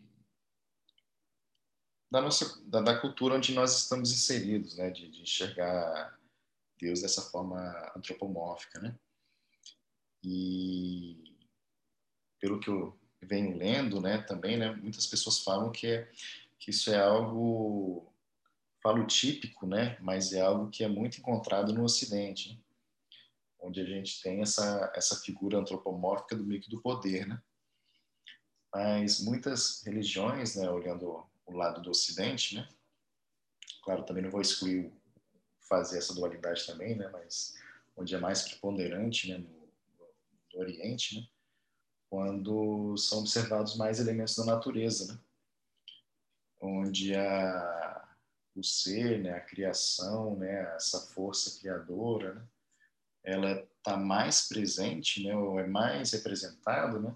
da nossa da, da, cultura onde nós estamos inseridos, né, de, de enxergar Deus dessa forma antropomórfica, né? E pelo que eu venho lendo, né, também, né, muitas pessoas falam que é, que isso é algo falo típico, né, mas é algo que é muito encontrado no Ocidente, né? onde a gente tem essa essa figura antropomórfica do meio do poder, né? Mas muitas religiões, né, olhando o lado do Ocidente, né? Claro, também não vou excluir fazer essa dualidade também, né? Mas onde é mais preponderante, né? No, no Oriente, né? Quando são observados mais elementos da natureza, né? Onde a o ser, né? A criação, né? Essa força criadora, né? Ela está mais presente, né? Ou é mais representada, né?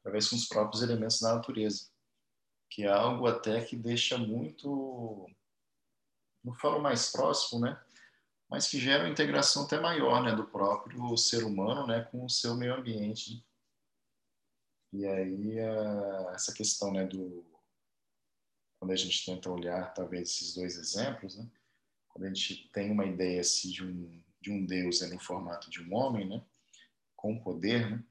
Através dos próprios elementos da natureza que é algo até que deixa muito, não falo mais próximo, né? Mas que gera uma integração até maior, né, do próprio ser humano, né, com o seu meio ambiente. E aí essa questão, né, do quando a gente tenta olhar talvez esses dois exemplos, né, quando a gente tem uma ideia assim de um de um Deus né, no formato de um homem, né, com poder, né,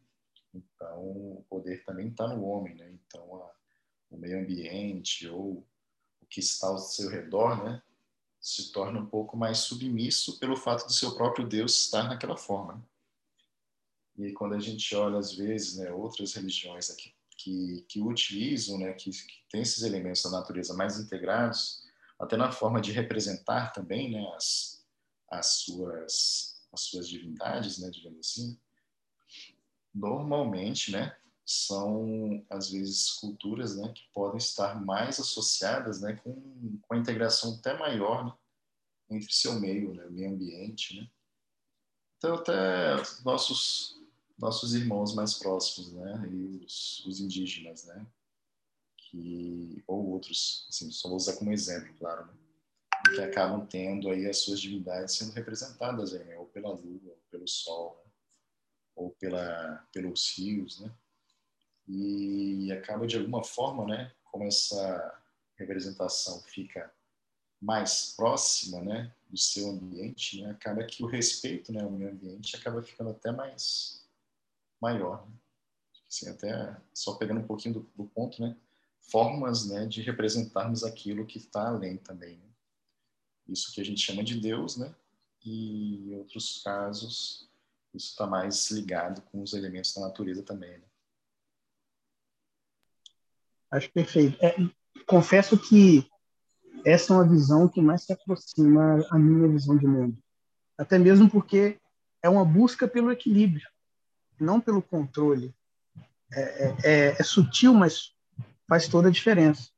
então o poder também está no homem, né, então a o meio ambiente ou o que está ao seu redor, né, se torna um pouco mais submisso pelo fato do seu próprio Deus estar naquela forma. E quando a gente olha às vezes, né, outras religiões aqui que, que utilizam, né, que, que tem esses elementos da natureza mais integrados, até na forma de representar também, né, as, as suas as suas divindades, né, digamos assim, normalmente, né, são às vezes culturas né, que podem estar mais associadas né, com, com a integração até maior né, entre seu meio, né, meio ambiente. Né? Então, até nossos, nossos irmãos mais próximos, né, e os, os indígenas, né, que, ou outros, assim, só vou usar como exemplo, claro, né, que acabam tendo aí as suas divindades sendo representadas aí, né, ou pela lua, ou pelo sol, né, ou pela, pelos rios, né? E acaba de alguma forma, né, como essa representação fica mais próxima, né, do seu ambiente, né, acaba que o respeito, né, ao meio ambiente acaba ficando até mais maior, né? assim, até só pegando um pouquinho do, do ponto, né, formas, né, de representarmos aquilo que está além também. Né? Isso que a gente chama de Deus, né, e em outros casos isso está mais ligado com os elementos da natureza também, né? Acho perfeito. É, confesso que essa é uma visão que mais se aproxima à minha visão de mundo. Até mesmo porque é uma busca pelo equilíbrio, não pelo controle. É, é, é, é sutil, mas faz toda a diferença.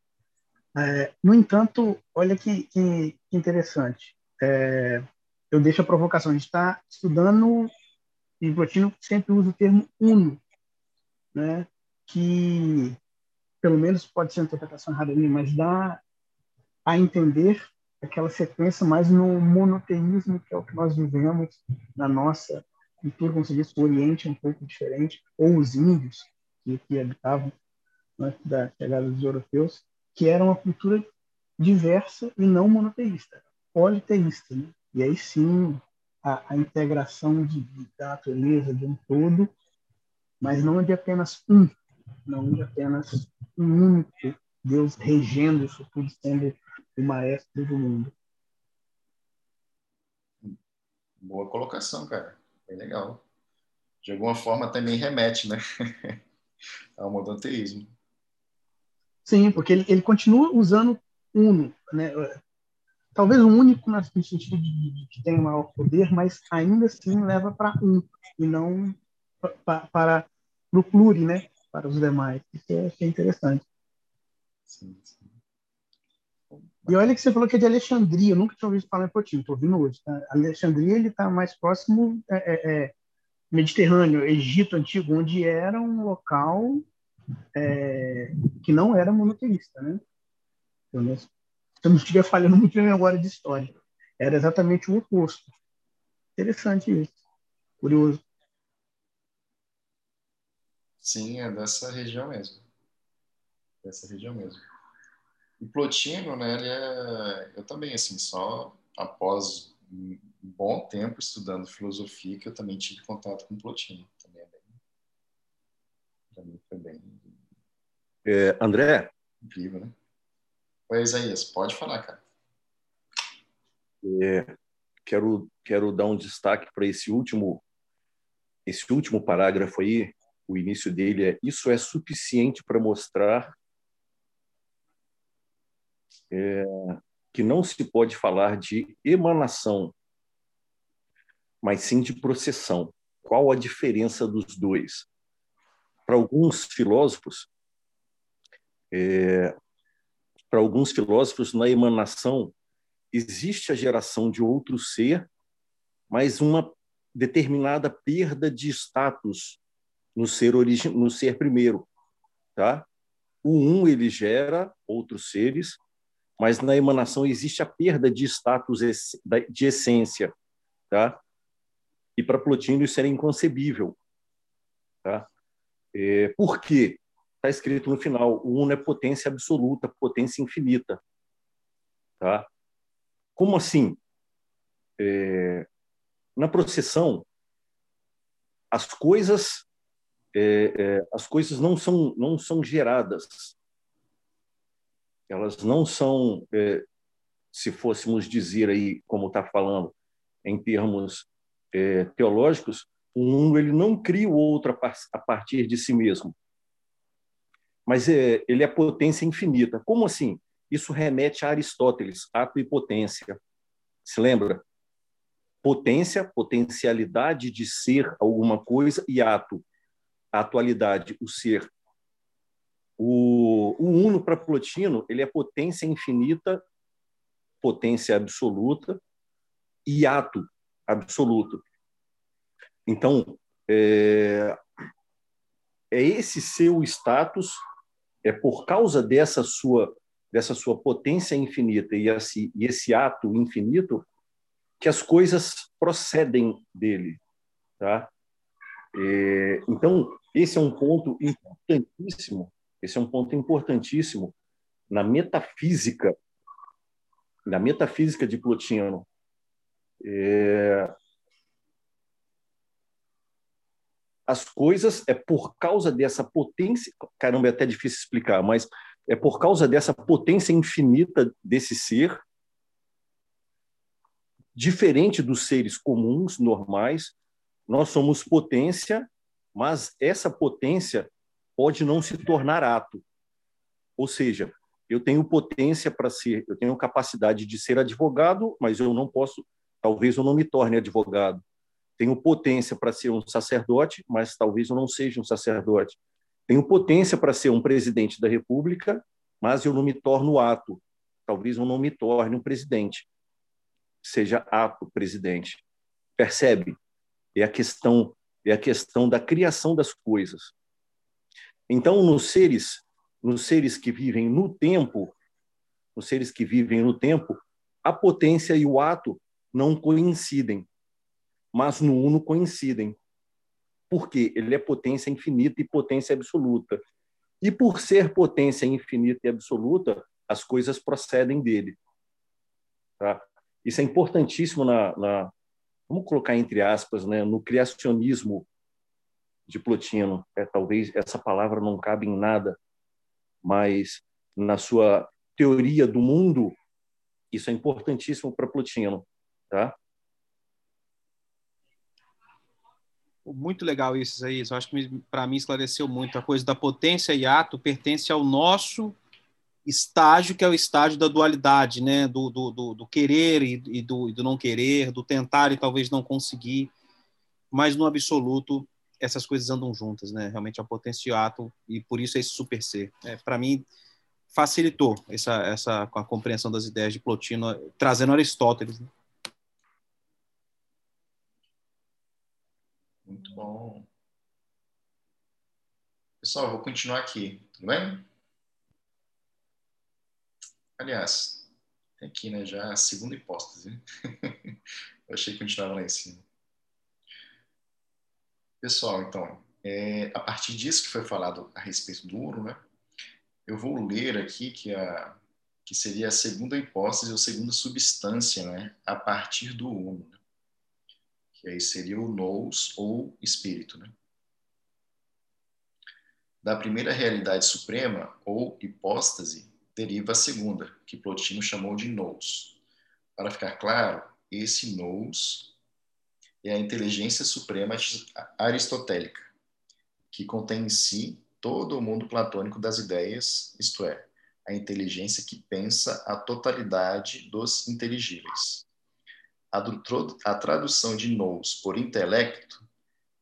É, no entanto, olha que, que interessante. É, eu deixo a provocação. A gente está estudando, e Plotino sempre usa o termo uno, né? que pelo menos pode ser uma interpretação errada minha, mas dá a entender aquela sequência mais no monoteísmo, que é o que nós vivemos na nossa cultura, como se diz, o Oriente é um pouco diferente, ou os índios que, que habitavam antes da chegada dos europeus, que era uma cultura diversa e não monoteísta, politeísta. Né? E aí sim a, a integração de, da natureza de um todo, mas não de apenas um, não de apenas um único Deus regendo isso tudo, sendo o maestro do mundo. Boa colocação, cara. Bem legal. De alguma forma também remete, né? ao monoteísmo. Sim, porque ele, ele continua usando uno, né? Talvez o único no sentido de, de que tem maior poder, mas ainda assim leva para um e não para, para o pluri, né? Para os demais. Isso é, isso é interessante. Sim, sim. E olha que você falou que é de Alexandria, eu nunca tinha ouvido falar em Potinho, estou ouvindo hoje. Tá? Alexandria ele está mais próximo é, é, é, Mediterrâneo, Egito antigo, onde era um local é, que não era monoteísta, né? Se eu não estiver falhando muito minha memória de história, era exatamente o oposto. Interessante isso, curioso. Sim, é dessa região mesmo. Dessa região mesmo. O Plotino, né, ele é, eu também, assim, só após um bom tempo estudando filosofia que eu também tive contato com Plotino. Também é bem, também foi bem... É, André? Incrível, né? Oi, Isaías, pode falar, cara. É, quero, quero dar um destaque para esse último, esse último parágrafo aí, o início dele é isso é suficiente para mostrar é, que não se pode falar de emanação, mas sim de processão. Qual a diferença dos dois? Para alguns filósofos, é, para alguns filósofos, na emanação existe a geração de outro ser, mas uma determinada perda de status no ser origem, no ser primeiro, tá? O um ele gera outros seres, mas na emanação existe a perda de status de essência, tá? E para Plotino isso era inconcebível, tá? É, por quê? Está escrito no final, o uno é potência absoluta, potência infinita, tá? Como assim? É, na processão, as coisas é, é, as coisas não são não são geradas elas não são, é, se fôssemos dizer aí, como está falando, em termos é, teológicos, o mundo ele não cria o outro a partir de si mesmo, mas é, ele é potência infinita. Como assim? Isso remete a Aristóteles, ato e potência. Se lembra? Potência, potencialidade de ser alguma coisa, e ato, a atualidade, o ser. O, o Uno para Plotino ele é potência infinita, potência absoluta e ato absoluto. Então, é, é esse seu status, é por causa dessa sua dessa sua potência infinita e esse, e esse ato infinito que as coisas procedem dele, tá? É, então esse é um ponto importantíssimo esse é um ponto importantíssimo na metafísica, na metafísica de Plotino. É... As coisas é por causa dessa potência, caramba, é até difícil explicar, mas é por causa dessa potência infinita desse ser, diferente dos seres comuns, normais, nós somos potência, mas essa potência pode não se tornar ato. Ou seja, eu tenho potência para ser, eu tenho capacidade de ser advogado, mas eu não posso, talvez eu não me torne advogado. Tenho potência para ser um sacerdote, mas talvez eu não seja um sacerdote. Tenho potência para ser um presidente da República, mas eu não me torno ato. Talvez eu não me torne um presidente. Seja ato presidente. Percebe? É a questão é a questão da criação das coisas. Então, nos seres, nos seres que vivem no tempo, nos seres que vivem no tempo, a potência e o ato não coincidem. mas no uno coincidem. Por quê? Ele é potência infinita e potência absoluta. E por ser potência infinita e absoluta, as coisas procedem dele. Tá? Isso é importantíssimo na, na, vamos colocar entre aspas, né, no criacionismo de Plotino. É, talvez essa palavra não cabe em nada, mas na sua teoria do mundo, isso é importantíssimo para Plotino, tá? Muito legal isso aí. Eu acho que para mim esclareceu muito a coisa da potência e ato pertence ao nosso estágio que é o estágio da dualidade, né? Do, do, do, do querer e, e, do, e do não querer, do tentar e talvez não conseguir, mas no absoluto essas coisas andam juntas, né? Realmente é o potência e por isso é esse super ser. É, Para mim facilitou essa essa a compreensão das ideias de Plotino, trazendo Aristóteles. Né? Muito bom. Pessoal, vou continuar aqui, tudo bem? Aliás, tem aqui né, já a segunda hipótese. Eu achei que continuava lá em cima. Pessoal, então, é, a partir disso que foi falado a respeito do ouro, né, eu vou ler aqui que, a, que seria a segunda hipótese ou segunda substância né, a partir do uno. Né, que aí seria o nous ou espírito. Né. Da primeira realidade suprema ou hipóstase, deriva a segunda, que Plotino chamou de nous. Para ficar claro, esse nous é a inteligência suprema aristotélica, que contém em si todo o mundo platônico das ideias, isto é, a inteligência que pensa a totalidade dos inteligíveis. A, a tradução de nous por intelecto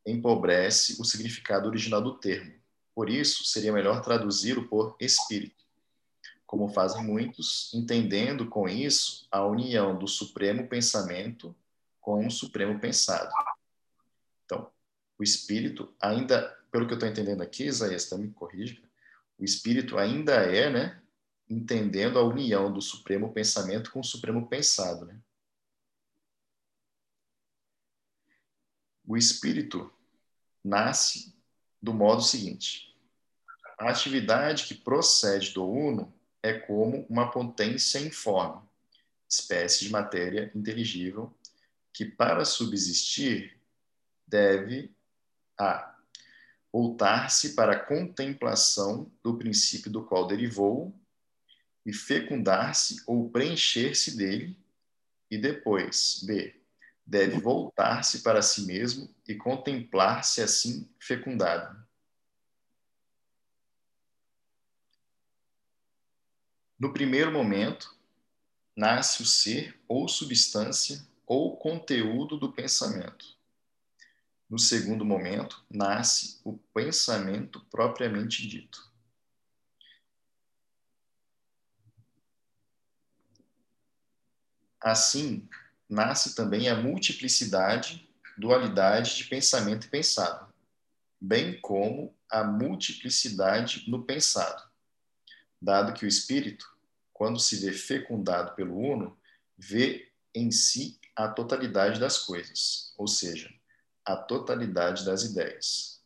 empobrece o significado original do termo. Por isso, seria melhor traduzi-lo por espírito como fazem muitos, entendendo com isso a união do supremo pensamento com o supremo pensado. Então, o espírito ainda, pelo que eu estou entendendo aqui, Isaías, tá, me corrija, o espírito ainda é, né, entendendo a união do supremo pensamento com o supremo pensado, né? O espírito nasce do modo seguinte: a atividade que procede do uno é como uma potência informe, espécie de matéria inteligível, que para subsistir deve a voltar-se para a contemplação do princípio do qual derivou e fecundar-se ou preencher-se dele, e depois, b, deve voltar-se para si mesmo e contemplar-se assim fecundado. No primeiro momento, nasce o ser ou substância ou conteúdo do pensamento. No segundo momento, nasce o pensamento propriamente dito. Assim, nasce também a multiplicidade, dualidade de pensamento e pensado, bem como a multiplicidade no pensado, dado que o espírito quando se vê fecundado pelo Uno, vê em si a totalidade das coisas, ou seja, a totalidade das ideias.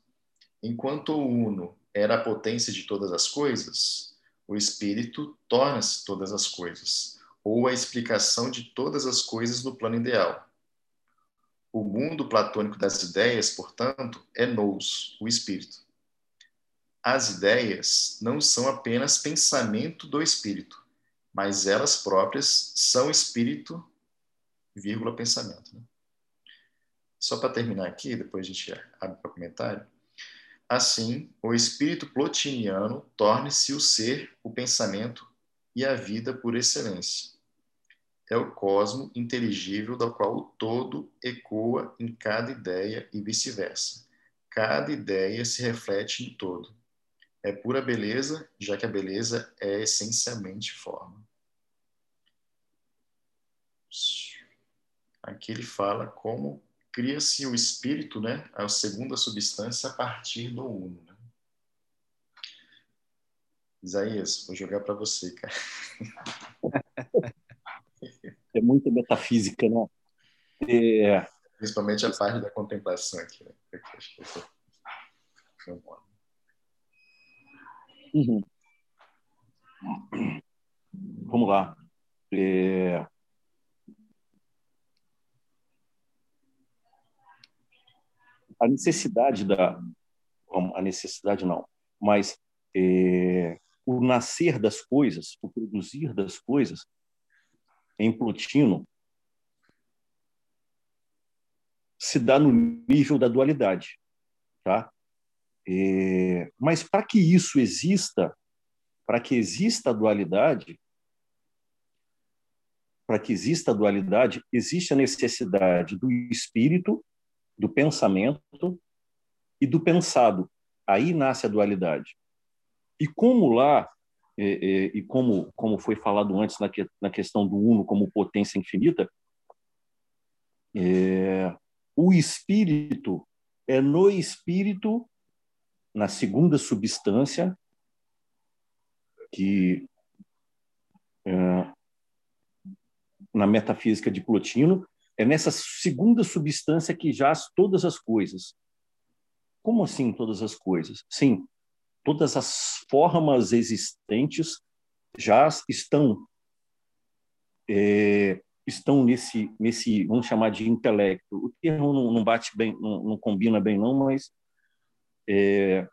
Enquanto o Uno era a potência de todas as coisas, o Espírito torna-se todas as coisas, ou a explicação de todas as coisas no plano ideal. O mundo platônico das ideias, portanto, é nous, o Espírito. As ideias não são apenas pensamento do Espírito, mas elas próprias são espírito, vírgula, pensamento. Né? Só para terminar aqui, depois a gente abre para comentário. Assim, o espírito plotiniano torne-se o ser, o pensamento e a vida por excelência. É o cosmo inteligível do qual o todo ecoa em cada ideia e vice-versa. Cada ideia se reflete no todo. É pura beleza, já que a beleza é essencialmente forma. Aqui ele fala como cria-se o espírito, né, a segunda substância a partir do uno. Né? Isaías, vou jogar para você, cara. É muita metafísica, né? É, Principalmente a parte da contemplação aqui. Né? Acho que foi bom. Uhum. Vamos lá. É... A necessidade da. A necessidade não, mas é... o nascer das coisas, o produzir das coisas, em Plotino, se dá no nível da dualidade. Tá? É, mas para que isso exista, para que exista a dualidade, para que exista a dualidade, existe a necessidade do espírito, do pensamento e do pensado. Aí nasce a dualidade. E como lá, é, é, e como, como foi falado antes na, que, na questão do uno como potência infinita, o espírito é no espírito na segunda substância, que é, na metafísica de Plotino, é nessa segunda substância que jaz todas as coisas. Como assim todas as coisas? Sim, todas as formas existentes já estão é, estão nesse nesse vamos chamar de intelecto. O termo não, não bate bem, não, não, combina bem não, mas é,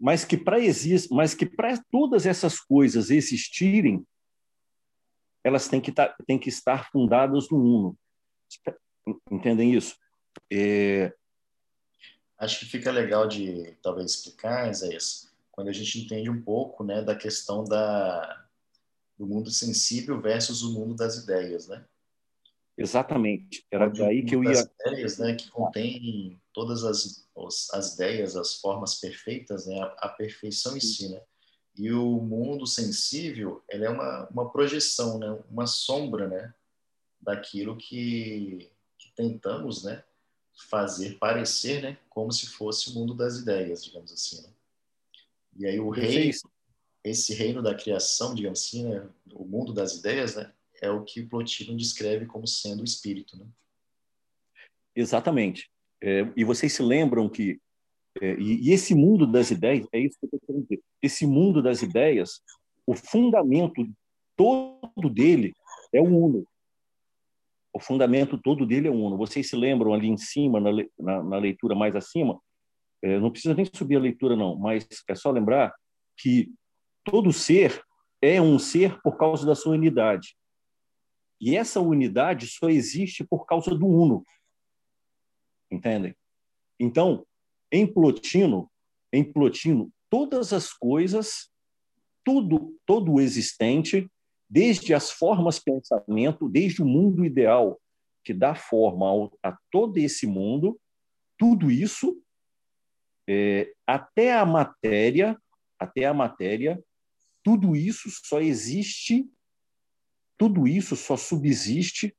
mas que para mas que para todas essas coisas existirem, elas têm que, tá, têm que estar fundadas no uno. Entendem isso? É... Acho que fica legal de talvez explicar, Isaías, quando a gente entende um pouco né, da questão da, do mundo sensível versus o mundo das ideias, né? Exatamente. Era daí que eu ia. ideias, né, que contém todas as, as ideias, as formas perfeitas, né, a, a perfeição em si, né? E o mundo sensível, ele é uma, uma projeção, né, uma sombra, né, daquilo que, que tentamos, né, fazer parecer, né, como se fosse o mundo das ideias, digamos assim, né? E aí o rei, esse reino da criação, digamos assim, né, o mundo das ideias, né, é o que Plotino descreve como sendo o espírito, né? Exatamente. É, e vocês se lembram que é, e, e, esse mundo das ideias é isso que eu estou querendo dizer. Esse mundo das ideias, o fundamento todo dele é o uno. O fundamento todo dele é o uno. Vocês se lembram ali em cima, na, na, na leitura mais acima? É, não precisa nem subir a leitura não, mas é só lembrar que todo ser é um ser por causa da sua unidade. E essa unidade só existe por causa do uno. Entendem? Então, em Plotino, em Plotino, todas as coisas, tudo, todo o existente, desde as formas pensamento, desde o mundo ideal que dá forma ao, a todo esse mundo, tudo isso, é, até a matéria, até a matéria, tudo isso só existe tudo isso só subsiste,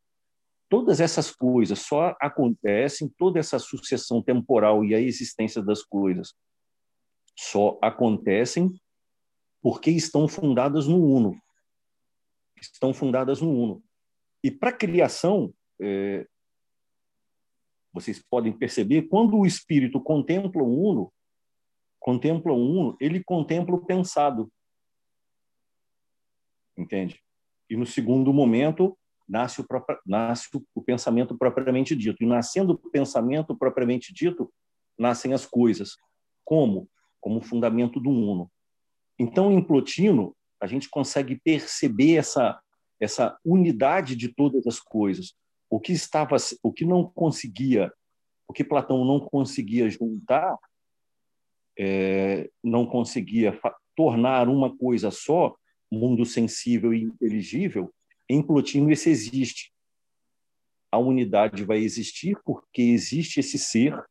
todas essas coisas só acontecem, toda essa sucessão temporal e a existência das coisas só acontecem porque estão fundadas no Uno. Estão fundadas no Uno. E para a criação, é, vocês podem perceber, quando o espírito contempla o Uno, contempla o Uno, ele contempla o pensado. Entende? E no segundo momento nasce o, próprio, nasce o pensamento propriamente dito. E nascendo o pensamento propriamente dito, nascem as coisas. Como? Como fundamento do uno. Então, em Plotino, a gente consegue perceber essa, essa unidade de todas as coisas. O que estava, o que não conseguia, o que Platão não conseguia juntar, é, não conseguia tornar uma coisa só, mundo sensível e inteligível, em Plotino isso existe. A unidade vai existir porque existe esse ser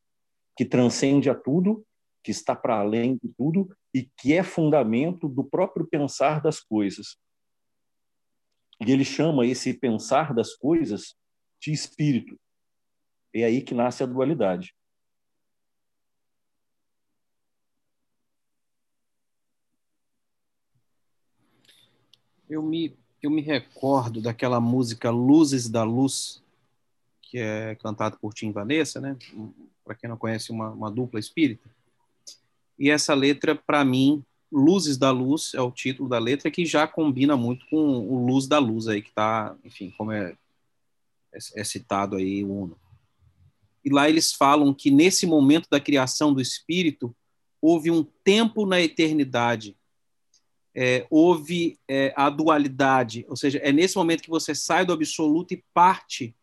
que transcende a tudo, que está para além de tudo e que é fundamento do próprio pensar das coisas. E ele chama esse pensar das coisas de espírito. É aí que nasce a dualidade. Eu me eu me recordo daquela música Luzes da Luz, que é cantada por Tim Vanessa, né? Para quem não conhece, uma, uma dupla espírita. E essa letra, para mim, Luzes da Luz é o título da letra, que já combina muito com o Luz da Luz aí, que está, enfim, como é, é, é citado aí o Uno. E lá eles falam que nesse momento da criação do espírito, houve um tempo na eternidade é, houve é, a dualidade, ou seja, é nesse momento que você sai do absoluto e parte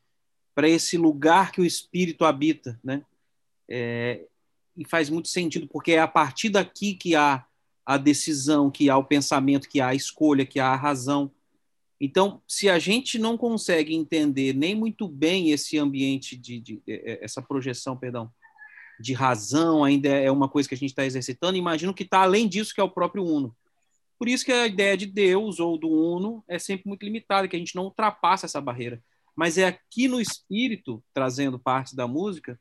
para esse lugar que o espírito habita, né? É, e faz muito sentido, porque é a partir daqui que há a decisão, que há o pensamento, que há a escolha, que há a razão. Então, se a gente não consegue entender nem muito bem esse ambiente de, de, de é, essa projeção, perdão, de razão, ainda é uma coisa que a gente está exercitando, imagino que está além disso que é o próprio Uno. Por isso que a ideia de Deus ou do Uno é sempre muito limitada, que a gente não ultrapassa essa barreira. Mas é aqui no espírito, trazendo parte da música,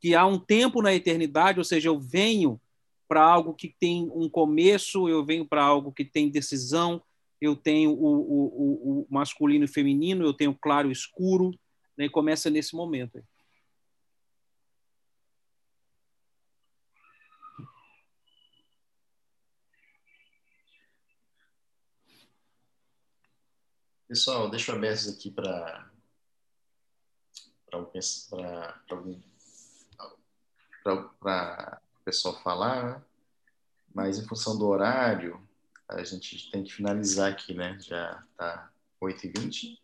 que há um tempo na eternidade, ou seja, eu venho para algo que tem um começo, eu venho para algo que tem decisão, eu tenho o, o, o, masculino e feminino, eu tenho claro e escuro, né? começa nesse momento. Pessoal, deixa eu aberto aqui para para o pessoal falar, né? mas em função do horário, a gente tem que finalizar aqui, né? Já está 8h20.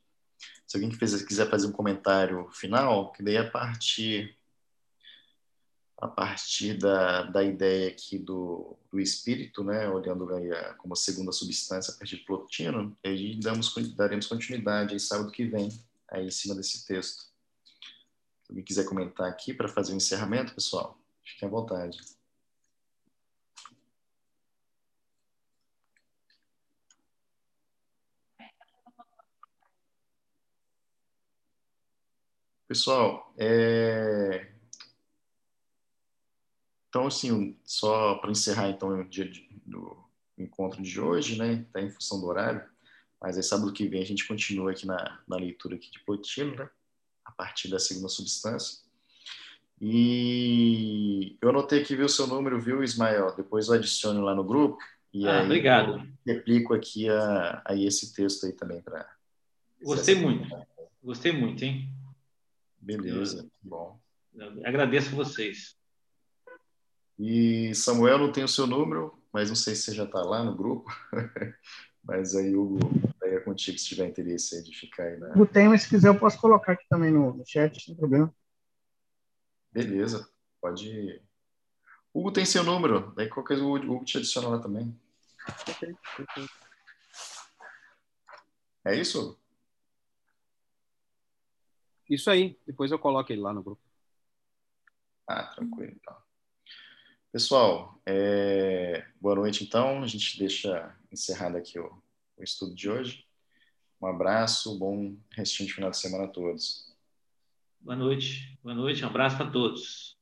Se alguém quiser fazer um comentário final, que daí é a partir a partir da, da ideia aqui do, do espírito, né, olhando aí a, como segunda substância a partir de Plotino, aí damos, daremos continuidade aí sábado que vem, aí em cima desse texto. Se alguém quiser comentar aqui para fazer o encerramento, pessoal, fiquem à vontade. Pessoal, é, então, assim, só para encerrar então o dia do encontro de hoje, né? Está em função do horário, mas aí sábado que vem a gente continua aqui na, na leitura aqui de Plotino, né? A partir da segunda substância. E eu anotei aqui, viu, o seu número, viu, Ismael? Depois eu adiciono lá no grupo. E ah, aí obrigado. replico aqui a, a esse texto aí também para. Gostei muito. Gostei muito, hein? Beleza, eu, bom. agradeço vocês. E Samuel não tem o seu número, mas não sei se você já está lá no grupo. mas aí, Hugo, aí é contigo se tiver interesse de ficar aí na. Hugo tem, mas se quiser eu posso colocar aqui também no, no chat, sem problema. Beleza, pode. Hugo tem seu número, daí qualquer coisa o Hugo te adiciona lá também. É isso? Isso aí, depois eu coloco ele lá no grupo. Ah, tranquilo, então. Pessoal, é... boa noite então. A gente deixa encerrado aqui o, o estudo de hoje. Um abraço, bom restinho de final de semana a todos. Boa noite, boa noite, um abraço para todos.